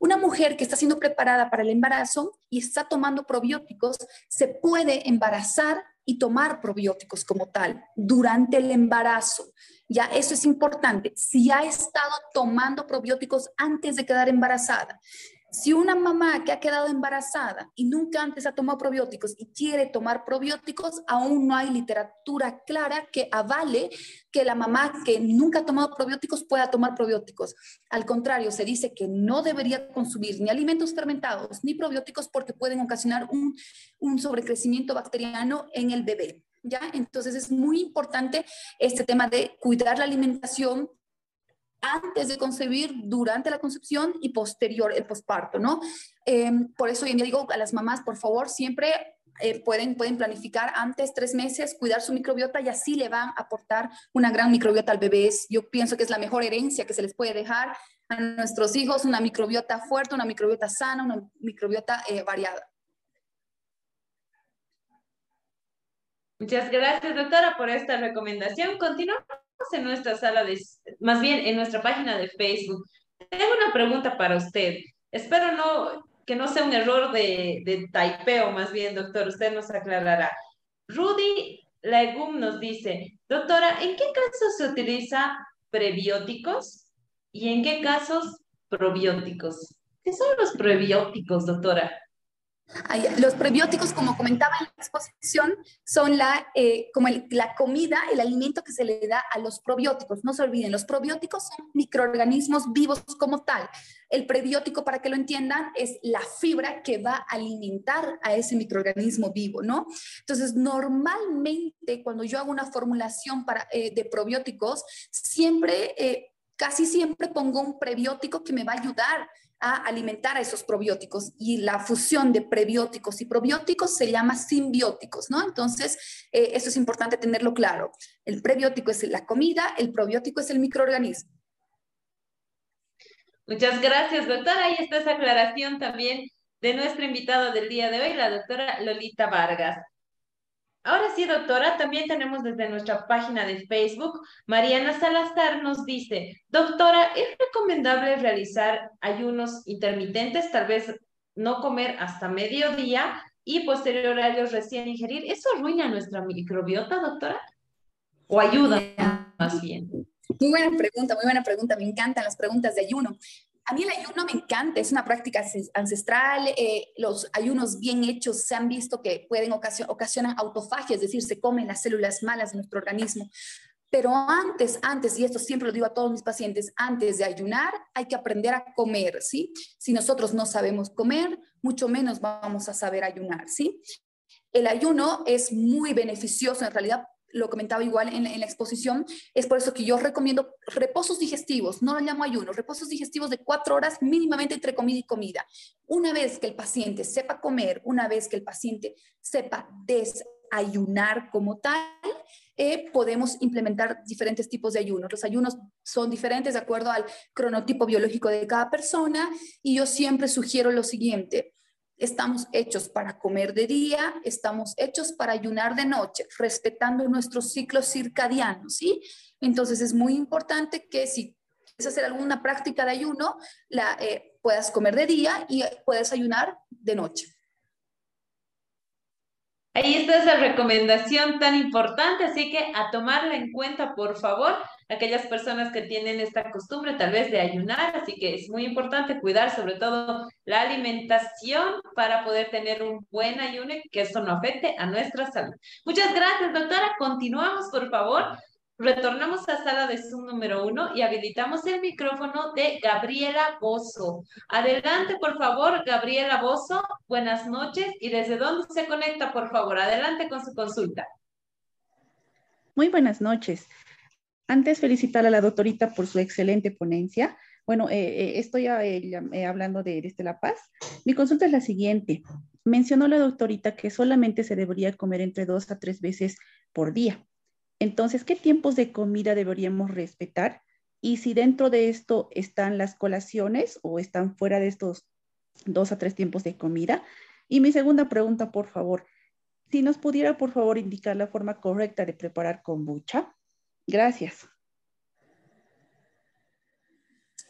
Una mujer que está siendo preparada para el embarazo y está tomando probióticos, se puede embarazar y tomar probióticos como tal durante el embarazo. Ya eso es importante. Si ha estado tomando probióticos antes de quedar embarazada, si una mamá que ha quedado embarazada y nunca antes ha tomado probióticos y quiere tomar probióticos, aún no hay literatura clara que avale que la mamá que nunca ha tomado probióticos pueda tomar probióticos. Al contrario, se dice que no debería consumir ni alimentos fermentados ni probióticos porque pueden ocasionar un, un sobrecrecimiento bacteriano en el bebé. ¿Ya? Entonces es muy importante este tema de cuidar la alimentación, antes de concebir, durante la concepción y posterior, el posparto, ¿no? Em, por eso hoy en día digo a las mamás, por favor, siempre eh, pueden, pueden planificar antes tres meses, cuidar su microbiota y así le van a aportar una gran microbiota al bebé. Yo pienso que es la mejor herencia que se les puede dejar a nuestros hijos, una microbiota fuerte, una microbiota sana, una microbiota eh, variada. Muchas gracias, doctora, por esta recomendación. Continuamos en nuestra sala de, más bien en nuestra página de Facebook. Tengo una pregunta para usted. Espero no, que no sea un error de, de taipeo, más bien, doctor, usted nos aclarará. Rudy Legum nos dice, doctora, ¿en qué casos se utiliza prebióticos y en qué casos probióticos? ¿Qué son los prebióticos, doctora? Los prebióticos, como comentaba en la exposición, son la, eh, como la comida, el alimento que se le da a los probióticos. No se olviden, los probióticos son microorganismos vivos como tal. El prebiótico, para que lo entiendan, es la fibra que va a alimentar a ese microorganismo vivo, ¿no? Entonces, normalmente cuando yo hago una formulación para, eh, de probióticos, siempre, eh, casi siempre pongo un prebiótico que me va a ayudar a alimentar a esos probióticos y la fusión de prebióticos y probióticos se llama simbióticos, ¿no? Entonces, eh, eso es importante tenerlo claro. El prebiótico es la comida, el probiótico es el microorganismo. Muchas gracias, doctora. Ahí está esa aclaración también de nuestro invitado del día de hoy, la doctora Lolita Vargas. Ahora sí, doctora, también tenemos desde nuestra página de Facebook, Mariana Salazar nos dice, doctora, ¿es recomendable realizar ayunos intermitentes, tal vez no comer hasta mediodía y posterior a ellos recién ingerir? ¿Eso arruina nuestra microbiota, doctora? ¿O ayuda más bien? Muy buena pregunta, muy buena pregunta. Me encantan las preguntas de ayuno. A mí el ayuno me encanta, es una práctica ancestral. Eh, los ayunos bien hechos se han visto que pueden ocasionar autofagia, es decir, se comen las células malas de nuestro organismo. Pero antes, antes, y esto siempre lo digo a todos mis pacientes, antes de ayunar hay que aprender a comer, ¿sí? Si nosotros no sabemos comer, mucho menos vamos a saber ayunar, ¿sí? El ayuno es muy beneficioso en realidad lo comentaba igual en, la exposición, es por eso que yo recomiendo reposos digestivos, no lo llamo ayuno, reposos digestivos de cuatro horas mínimamente entre comida y comida. Una vez que el paciente sepa comer, una vez que el paciente sepa desayunar como tal, eh, podemos implementar diferentes tipos de ayunos. Los ayunos son diferentes de acuerdo al cronotipo biológico de cada persona y yo siempre sugiero lo siguiente Estamos hechos para comer de día, estamos hechos para ayunar de noche, respetando nuestros ciclos circadianos, ¿sí? Entonces es muy importante que si quieres hacer alguna práctica de ayuno, la, eh, puedas comer de día y puedes ayunar de noche. Ahí está esa recomendación tan importante, así que a tomarla en cuenta, por favor, aquellas personas que tienen esta costumbre tal vez de ayunar, así que es muy importante cuidar sobre todo la alimentación para poder tener un buen ayuno y que esto no afecte a nuestra salud. Muchas gracias, doctora. Continuamos, por favor. Retornamos a sala de Zoom número uno y habilitamos el micrófono de Gabriela Bozo. Adelante, por favor, Gabriela Bozo. Buenas noches. ¿Y desde dónde se conecta, por favor? Adelante con su consulta. Muy buenas noches. Antes, felicitar a la doctorita por su excelente ponencia. Bueno, eh, eh, estoy eh, hablando de, desde La Paz. Mi consulta es la siguiente. Mencionó la doctorita que solamente se debería comer entre dos a tres veces por día. Entonces, ¿qué tiempos de comida deberíamos respetar? y si dentro de esto están las colaciones o están fuera de estos dos a tres tiempos de comida. Y mi segunda pregunta, por favor, si nos pudiera, por favor, indicar la forma correcta de preparar kombucha. Gracias.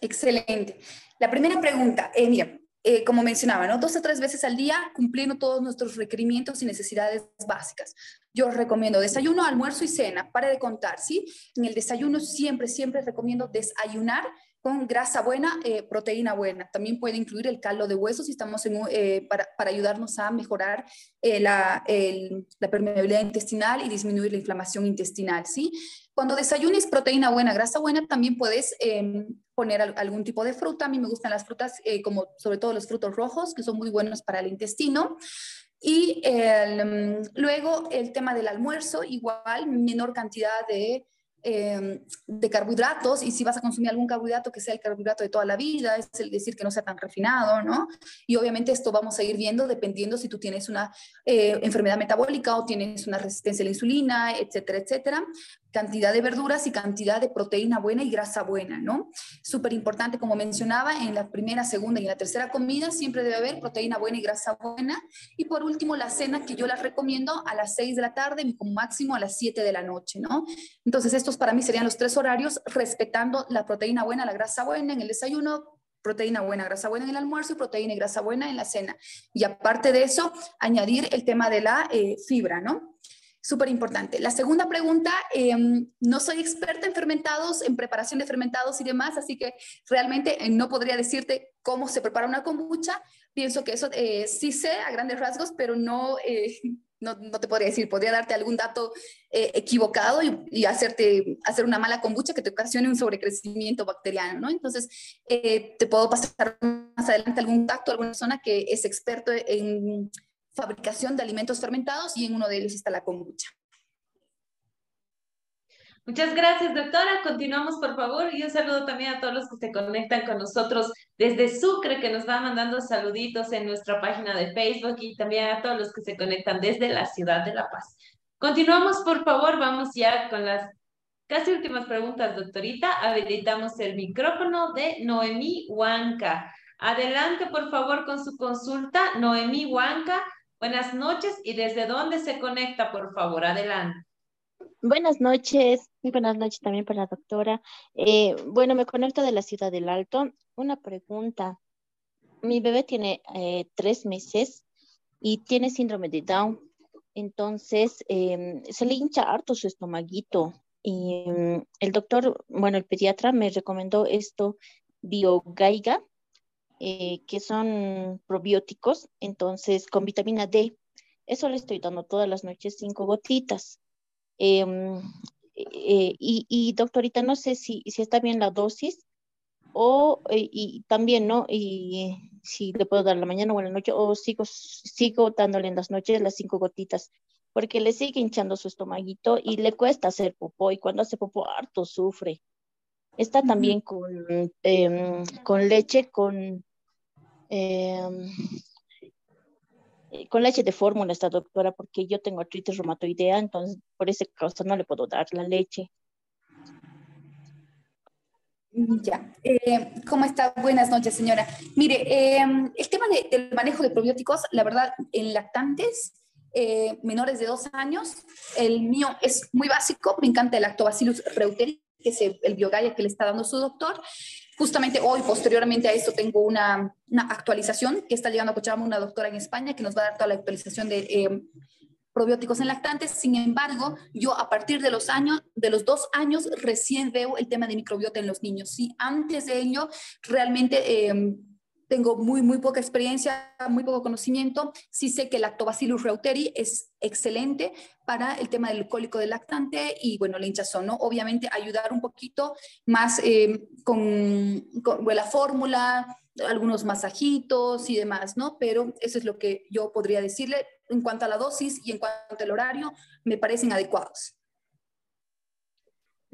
Excelente. La primera pregunta, eh, eh, como mencionaba, ¿no? dos o tres veces al día cumpliendo todos nuestros requerimientos y necesidades básicas. Yo recomiendo desayuno, almuerzo y cena. Para de contar, ¿sí? En el desayuno siempre, siempre recomiendo desayunar con grasa buena, eh, proteína buena. También puede incluir el caldo de huesos si estamos en, eh, para, para, ayudarnos a mejorar la, la, permeabilidad intestinal y disminuir la inflamación intestinal, ¿sí? Cuando desayunes proteína buena, grasa buena, también puedes em, poner algún tipo de fruta. A mí me gustan las frutas, como sobre todo los frutos rojos, que son muy buenos para el intestino. Y el, luego el tema del almuerzo, igual, menor cantidad de Em, de carbohidratos y si vas a consumir algún carbohidrato que sea el carbohidrato de toda la vida, es el decir que no sea tan refinado, ¿no? Y obviamente esto vamos a ir viendo dependiendo si tú tienes una eh, enfermedad metabólica o tienes una resistencia a la insulina, etcétera, etcétera cantidad de verduras y cantidad de proteína buena y grasa buena, ¿no? Súper importante, como mencionaba, en la primera, segunda y en la tercera comida siempre debe haber proteína buena y grasa buena. Y por último, la cena que yo las recomiendo a las 6 de la tarde, como máximo a las 7 de la noche, ¿no? Entonces, estos para mí serían los tres horarios, respetando la proteína buena, la grasa buena en el desayuno, proteína buena, grasa buena en el almuerzo y proteína y grasa buena en la cena. Y aparte de eso, añadir el tema de la eh, fibra, ¿no? Súper importante. La segunda pregunta, em, no soy experta en fermentados, en preparación de fermentados y demás, así que realmente eh, no podría decirte cómo se prepara una kombucha. Pienso que eso eh, sí sé a grandes rasgos, pero no, eh, no, no, te podría decir. Podría darte algún dato equivocado y, hacerte hacer una mala kombucha que te ocasione un sobrecrecimiento bacteriano, ¿no? Entonces, te puedo pasar más adelante algún dato, alguna persona que es experto en fabricación de alimentos fermentados y en uno de ellos está la kombucha. Muchas gracias, doctora. Continuamos, por favor. Y un saludo también a todos los que se conectan con nosotros desde Sucre, que nos va mandando saluditos en nuestra página de Facebook y también a todos los que se conectan desde la ciudad de La Paz. Continuamos, por favor. Vamos ya con las casi últimas preguntas, doctorita. Habilitamos el micrófono de Noemí Huanca. Adelante, por favor, con su consulta. Noemí Huanca, Buenas noches y desde dónde se conecta, por favor, adelante. Buenas noches, muy buenas noches también para la doctora. Eh, bueno, me conecto de la ciudad del Alto. Una pregunta. Mi bebé tiene eh, tres meses y tiene síndrome de Down. Entonces, em, se le hincha harto su estomaguito. Y em, el doctor, bueno, el pediatra me recomendó esto, biogaiga, eh, que son probióticos, entonces con vitamina D. Eso le estoy dando todas las noches cinco gotitas. Em, eh, y, y, doctorita, no sé si, si está bien la dosis o eh, y también, ¿no? Y si le puedo dar la mañana o en la noche o sigo, sigo dándole en las noches las cinco gotitas porque le sigue hinchando su estomaguito y le cuesta hacer popó y cuando hace popó harto sufre. Está también con, em, con leche, con, eh, con leche de fórmula esta doctora, porque yo tengo artritis reumatoidea, entonces por ese causa no le puedo dar la leche. Ya, eh, ¿cómo está? Buenas noches, señora. Mire, em, el tema del manejo de probióticos, la verdad, en lactantes eh, menores de dos años, el mío es muy básico, me encanta el lactobacillus reuteri, que es el, el que le está dando su doctor. Justamente hoy, posteriormente a esto, tengo una, una actualización que está llegando a Cochabamba una doctora en España que nos va a dar toda la actualización de eh, probióticos en lactantes. Sin embargo, yo a partir de los años, de los dos años, recién veo el tema de microbiota en los niños. Sí, antes de ello, realmente... Eh, tengo muy, muy poca experiencia, muy poco conocimiento. Sí sé que Lactobacillus reuteri es excelente para el tema del cólico del lactante y, bueno, la hinchazón, ¿no? Obviamente ayudar un poquito más eh, con, con la fórmula, algunos masajitos y demás, ¿no? Pero eso es lo que yo podría decirle en cuanto a la dosis y en cuanto al horario, me parecen adecuados.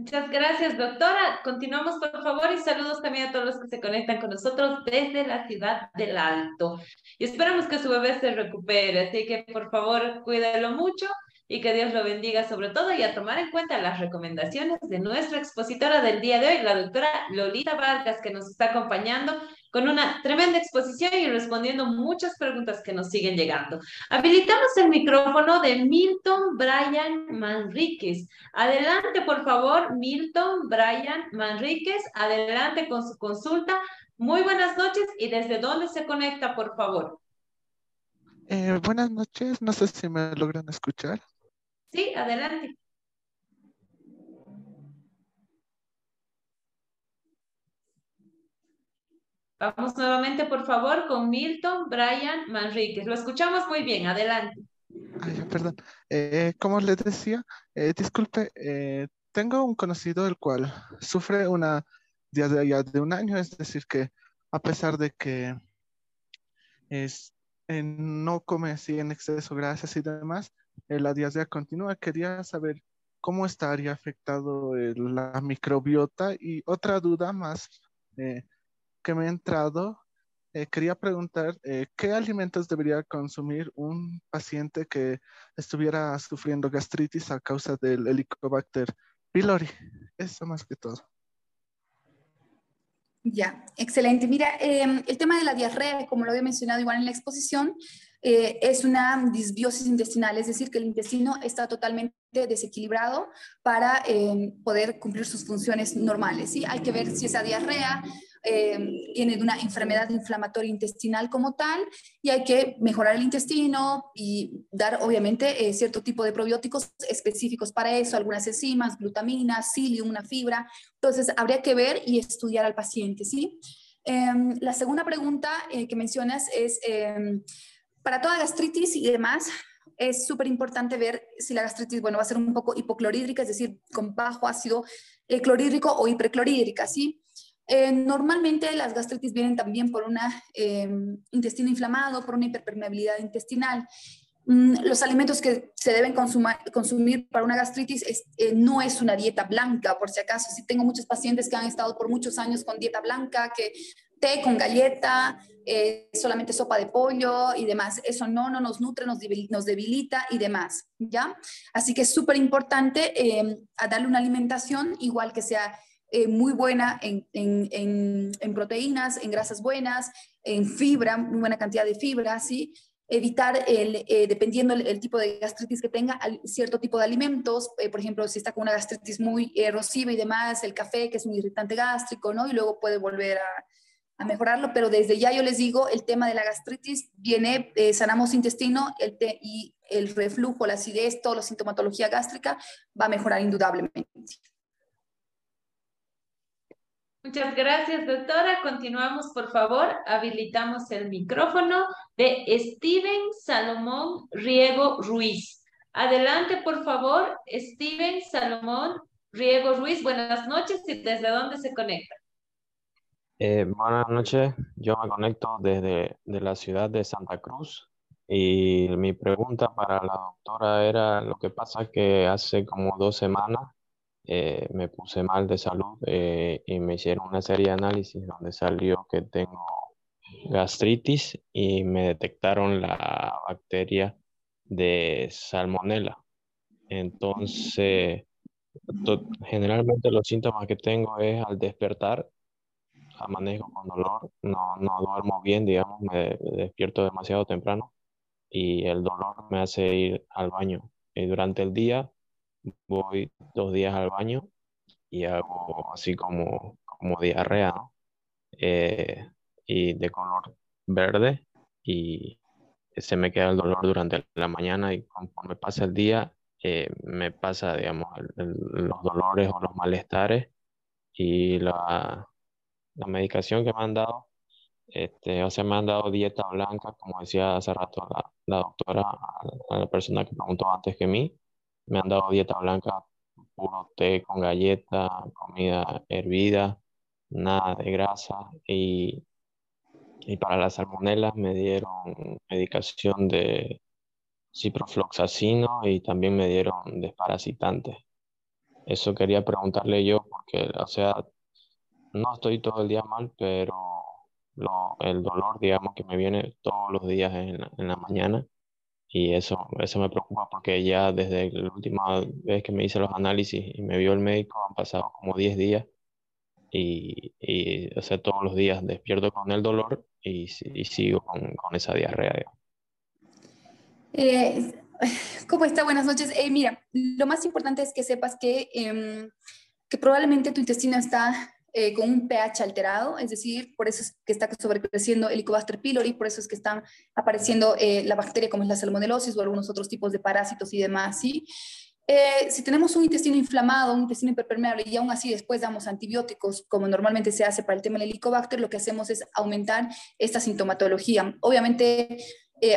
Muchas gracias, doctora. Continuamos, por favor, y saludos también a todos los que se conectan con nosotros desde la ciudad del Alto. Y esperamos que su bebé se recupere, así que por favor, cuídelo mucho. Y que Dios lo bendiga sobre todo y a tomar en cuenta las recomendaciones de nuestra expositora del día de hoy, la doctora Lolita Vargas, que nos está acompañando con una tremenda exposición y respondiendo muchas preguntas que nos siguen llegando. Habilitamos el micrófono de Milton Brian Manríquez. Adelante, por favor, Milton Brian Manríquez. Adelante con su consulta. Muy buenas noches y desde dónde se conecta, por favor. Eh, buenas noches, no sé si me logran escuchar. Sí, adelante. Vamos nuevamente, por favor, con Milton Brian Manríquez. Lo escuchamos muy bien, adelante. Ay, perdón. Eh, como les decía, eh, disculpe, eh, tengo un conocido el cual sufre una diarrea de un año, es decir, que a pesar de que es, no come así en exceso grasas y demás, eh, la diarrea continúa. Quería saber cómo estaría afectado la microbiota y otra duda más eh, que me ha entrado. Eh, quería preguntar qué alimentos debería consumir un paciente que estuviera sufriendo gastritis a causa del Helicobacter pylori. Eso más que todo. Ya, excelente. Mira, em, el tema de la diarrea, como lo había mencionado igual en la exposición, eh, es una disbiosis intestinal, es decir, que el intestino está totalmente desequilibrado para em, poder cumplir sus funciones normales. ¿sí? Hay que ver si esa diarrea em, tiene una enfermedad inflamatoria intestinal como tal y hay que mejorar el intestino y dar obviamente eh, cierto tipo de probióticos específicos para eso, algunas enzimas, glutamina, psyllium, una fibra. Entonces, habría que ver y estudiar al paciente, ¿sí? Em, la segunda pregunta eh, que mencionas es, para toda gastritis y demás, es súper importante ver si la gastritis, bueno, va a ser un poco hipoclorhídrica, es decir, con bajo ácido eh, clorhídrico o hiperclorhídrica, ¿sí? Eh, normalmente las gastritis vienen también por un em, intestino inflamado, por una hiperpermeabilidad intestinal. Mm, los alimentos que se deben consumir para una gastritis eh, no es una dieta blanca, por si acaso. Si tengo muchos pacientes que han estado por muchos años con dieta blanca, que té con galleta, eh, solamente sopa de pollo y demás. Eso no, no nos nutre, nos debilita, y demás, ¿ya? Así que es súper importante eh, darle una alimentación igual que sea eh, muy buena en, proteínas, en grasas buenas, en fibra, muy buena cantidad de fibra, ¿sí? Evitar, dependiendo el, tipo de gastritis que tenga, cierto tipo de alimentos, por ejemplo, si está con una gastritis muy erosiva y demás, el café, que es un irritante gástrico, ¿no? Y luego puede volver a, a mejorarlo, pero desde ya yo les digo, el tema de la gastritis viene, eh, sanamos intestino el y el reflujo, la acidez, toda la sintomatología gástrica va a mejorar indudablemente. Muchas gracias, doctora. Continuamos, por favor. Habilitamos el micrófono de Steven Salomón Riego Ruiz. Adelante, por favor, Steven Salomón Riego Ruiz. Buenas noches y desde dónde se conecta. Eh, buenas noches, yo me conecto desde de la ciudad de Santa Cruz y mi pregunta para la doctora era lo que pasa que hace como dos semanas eh, me puse mal de salud eh, y me hicieron una serie de análisis donde salió que tengo gastritis y me detectaron la bacteria de salmonella. Entonces, generalmente los síntomas que tengo es al despertar amanezco con dolor, no, no duermo bien, digamos, me despierto demasiado temprano y el dolor me hace ir al baño. Y durante el día voy dos días al baño y hago así como, como diarrea, ¿no? Eh, y de color verde y se me queda el dolor durante la mañana y conforme pasa el día eh, me pasa, digamos, los dolores o los malestares y la, la medicación que me han dado, este, o sea, me han dado dieta blanca, como decía hace rato la, doctora, a, la persona que preguntó antes que mí, me han dado dieta blanca, puro té con galleta, comida hervida, nada de grasa y, y para las salmonelas me dieron medicación de ciprofloxacino y también me dieron desparasitantes. Eso quería preguntarle yo porque, o sea, no estoy todo el día mal, pero el dolor, digamos, que me viene todos los días en la, mañana y eso, eso me preocupa porque ya desde la última vez que me hice los análisis y me vio el médico han pasado como 10 días y, y o sea, todos los días despierto con el dolor y, y sigo con, con, esa diarrea. Eh, ¿Cómo está? Buenas noches. Eh, mira, lo más importante es que sepas que, eh, que probablemente tu intestino está eh, con un pH alterado, es decir, por eso es que está sobrecreciendo el Helicobacter pylori, por eso es que están apareciendo eh, la bacteria como es la salmonelosis o algunos otros tipos de parásitos y demás, ¿sí? Eh, si tenemos un intestino inflamado, un intestino hiperpermeable y aún así después damos antibióticos, como normalmente se hace para el tema del helicobacter, lo que hacemos es aumentar esta sintomatología. Obviamente,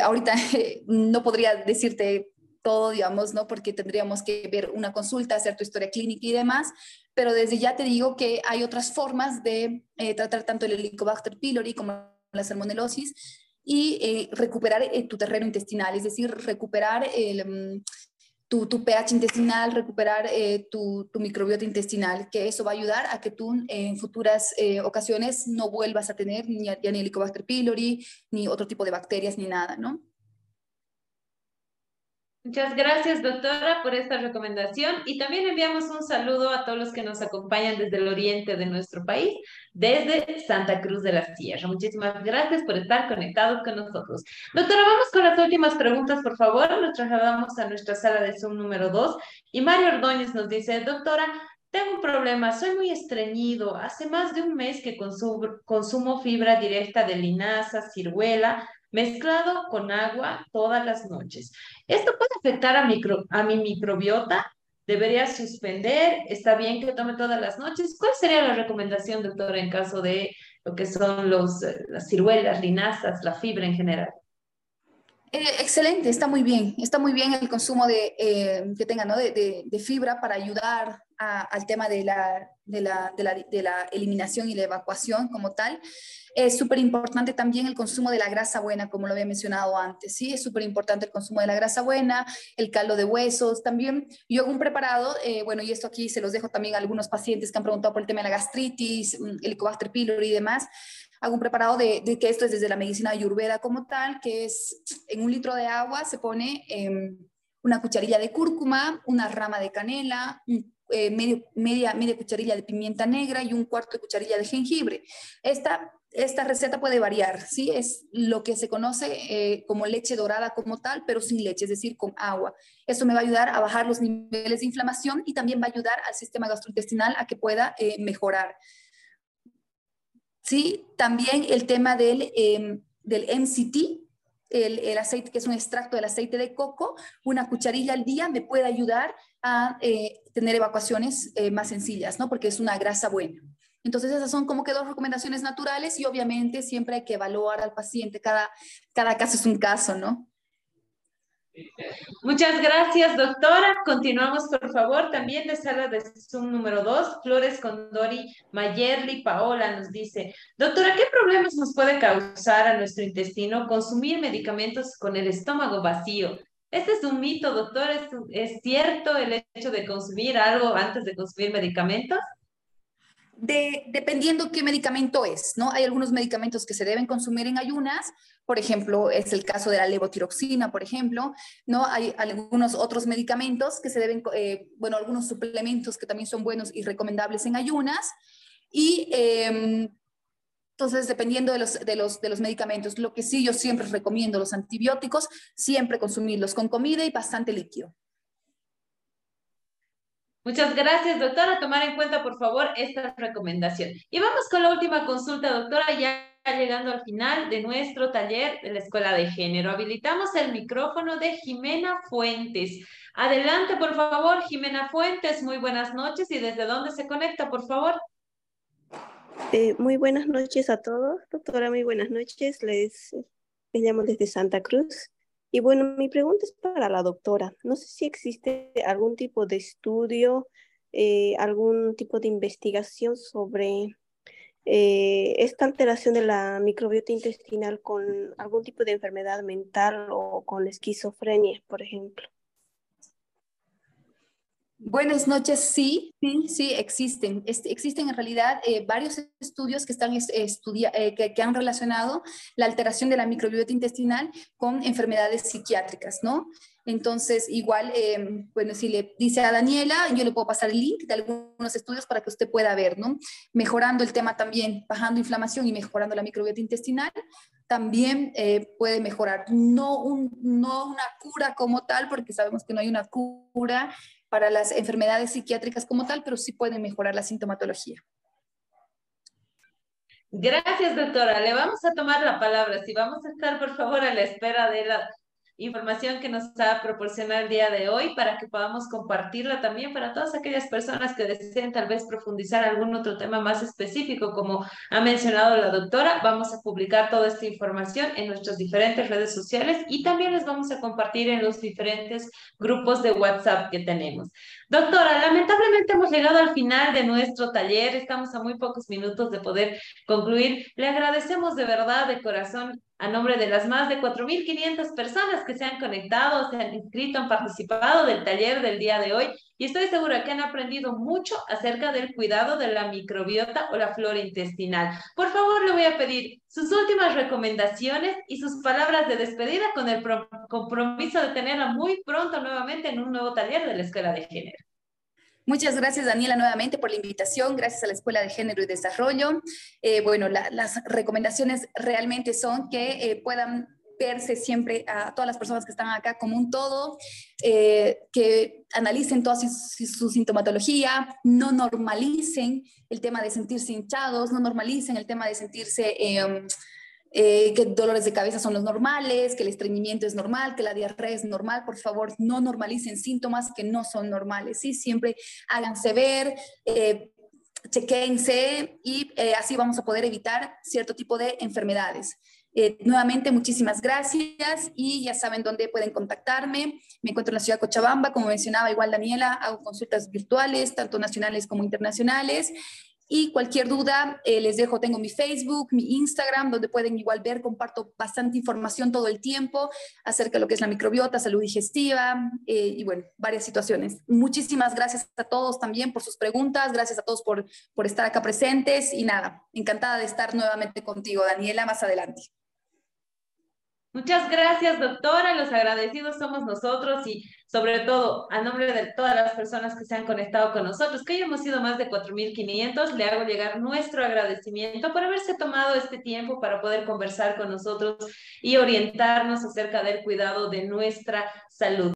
ahorita no podría decirte todo, digamos, ¿no? Porque tendríamos que ver una consulta, hacer tu historia clínica y demás, pero desde ya te digo que hay otras formas de eh, tratar tanto el Helicobacter pylori como la salmonelosis y eh, recuperar eh, tu terreno intestinal, es decir, recuperar mm, tu, tu, pH intestinal, recuperar tu, tu, microbiota intestinal, que eso va a ayudar a que tú en futuras ocasiones no vuelvas a tener ni, ni Helicobacter pylori, ni otro tipo de bacterias, ni nada, ¿no? Muchas gracias, doctora, por esta recomendación y también enviamos un saludo a todos los que nos acompañan desde el oriente de nuestro país, desde Santa Cruz de la Sierra. Muchísimas gracias por estar conectados con nosotros. Doctora, vamos con las últimas preguntas, por favor. Nos trasladamos a nuestra sala de Zoom número 2 y Mario Ordóñez nos dice, doctora, tengo un problema, soy muy estreñido. Hace más de un mes que consumo, fibra directa de linaza, ciruela, mezclado con agua todas las noches. ¿Esto puede afectar a, micro, a mi microbiota? ¿Debería suspender? ¿Está bien que tome todas las noches? ¿Cuál sería la recomendación, doctora, en caso de lo que son los, eh, las ciruelas, linazas, la fibra en general? Eh, excelente, está muy bien. Está muy bien el consumo de, eh, que tenga ¿no? de, de, fibra para ayudar al tema de la, de la, eliminación y la evacuación como tal. Es súper importante también el consumo de la grasa buena, como lo había mencionado antes, ¿sí? Es súper importante el consumo de la grasa buena, el caldo de huesos, también yo hago un preparado, eh, bueno, y esto aquí se los dejo también a algunos pacientes que han preguntado por el tema de la gastritis, mm, el Helicobacter pylori y demás, hago un preparado de, de, que esto es desde la medicina ayurveda como tal, que es en un litro de agua se pone eh, una cucharilla de cúrcuma, una rama de canela, eh, medio, media, media cucharilla de pimienta negra y un cuarto de cucharilla de jengibre. Esta esta receta puede variar, ¿sí? Es lo que se conoce eh, como leche dorada como tal, pero sin leche, es decir, con agua. Eso me va a ayudar a bajar los niveles de inflamación y también va a ayudar al sistema gastrointestinal a que pueda eh, mejorar. Sí, también el tema del, em, del MCT, el, el, aceite, que es un extracto del aceite de coco, una cucharilla al día me puede ayudar a eh, tener evacuaciones más sencillas, ¿no? Porque es una grasa buena. Entonces esas son como que dos recomendaciones naturales y obviamente siempre hay que evaluar al paciente, cada, cada caso es un caso, ¿no? Muchas gracias, doctora. Continuamos, por favor, también de sala de Zoom número 2. Flores Condori Mayerly Paola nos dice, doctora, ¿qué problemas nos puede causar a nuestro intestino consumir medicamentos con el estómago vacío? Este es un mito, doctor. ¿Es, ¿Es cierto el hecho de consumir algo antes de consumir medicamentos? De, dependiendo qué medicamento es, ¿no? Hay algunos medicamentos que se deben consumir en ayunas, por ejemplo, es el caso de la levotiroxina, por ejemplo, ¿no? Hay algunos otros medicamentos que se deben, eh, bueno, algunos suplementos que también son buenos y recomendables en ayunas, y eh, entonces, dependiendo de los, de, los, de los medicamentos, lo que sí yo siempre recomiendo, los antibióticos, siempre consumirlos con comida y bastante líquido. Muchas gracias, doctora. Tomar en cuenta, por favor, esta recomendación. Y vamos con la última consulta, doctora, ya llegando al final de nuestro taller de la Escuela de Género. Habilitamos el micrófono de Jimena Fuentes. Adelante, por favor, Jimena Fuentes. Muy buenas noches. ¿Y desde dónde se conecta, por favor? Eh, muy buenas noches a todos, doctora. Muy buenas noches. Les, les llamo desde Santa Cruz. Y bueno, mi pregunta es para la doctora. No sé si existe algún tipo de estudio, eh, algún tipo de investigación sobre eh, esta alteración de la microbiota intestinal con algún tipo de enfermedad mental o con esquizofrenia, por ejemplo. Buenas noches, sí, sí, sí, existen. Existen en realidad eh, varios estudios que, están estudia eh, que, que, han relacionado la alteración de la microbiota intestinal con enfermedades psiquiátricas, ¿no? Entonces, igual, eh, bueno, si le dice a Daniela, yo le puedo pasar el link de algunos estudios para que usted pueda ver, ¿no? Mejorando el tema también, bajando inflamación y mejorando la microbiota intestinal, también eh, puede mejorar. No, un, no una cura como tal, porque sabemos que no hay una cura para las enfermedades psiquiátricas como tal, pero sí puede mejorar la sintomatología. Gracias, doctora. Le vamos a tomar la palabra. Si vamos a estar, por favor, a la espera de la información que nos ha proporcionado el día de hoy para que podamos compartirla también para todas aquellas personas que deseen tal vez profundizar algún otro tema más específico, como ha mencionado la doctora. Vamos a publicar toda esta información en nuestras diferentes redes sociales y también les vamos a compartir en los diferentes grupos de WhatsApp que tenemos. Doctora, lamentablemente hemos llegado al final de nuestro taller, estamos a muy pocos minutos de poder concluir. Le agradecemos de verdad, de corazón, a nombre de las más de 4.500 personas que se han conectado, se han inscrito, han participado del taller del día de hoy y estoy segura que han aprendido mucho acerca del cuidado de la microbiota o la flora intestinal. Por favor, le voy a pedir sus últimas recomendaciones y sus palabras de despedida con el compromiso de tenerla muy pronto nuevamente en un nuevo taller de la Escuela de Género. Muchas gracias, Daniela, nuevamente por la invitación. Gracias a la Escuela de Género y Desarrollo. Eh, bueno, las recomendaciones realmente son que eh, puedan verse siempre a todas las personas que están acá como un todo, eh, que analicen toda su, sintomatología, no normalicen el tema de sentirse hinchados, no normalicen el tema de sentirse... Eh, que dolores de cabeza son los normales, que el estreñimiento es normal, que la diarrea es normal, por favor, no normalicen síntomas que no son normales, ¿sí? Siempre háganse ver, eh, chequense y eh, así vamos a poder evitar cierto tipo de enfermedades. Eh, nuevamente, muchísimas gracias y ya saben dónde pueden contactarme. Me encuentro en la ciudad de Cochabamba, como mencionaba igual Daniela, hago consultas virtuales, tanto nacionales como internacionales. Y cualquier duda, eh, les dejo, tengo mi Facebook, mi Instagram, donde pueden igual ver, comparto bastante información todo el tiempo acerca de lo que es la microbiota, salud digestiva eh, y bueno, varias situaciones. Muchísimas gracias a todos también por sus preguntas, gracias a todos por, por estar acá presentes y nada, encantada de estar nuevamente contigo, Daniela, más adelante. Muchas gracias, doctora. Los agradecidos somos nosotros y sobre todo a nombre de todas las personas que se han conectado con nosotros, que ya hemos sido más de 4.500, le hago llegar nuestro agradecimiento por haberse tomado este tiempo para poder conversar con nosotros y orientarnos acerca del cuidado de nuestra salud.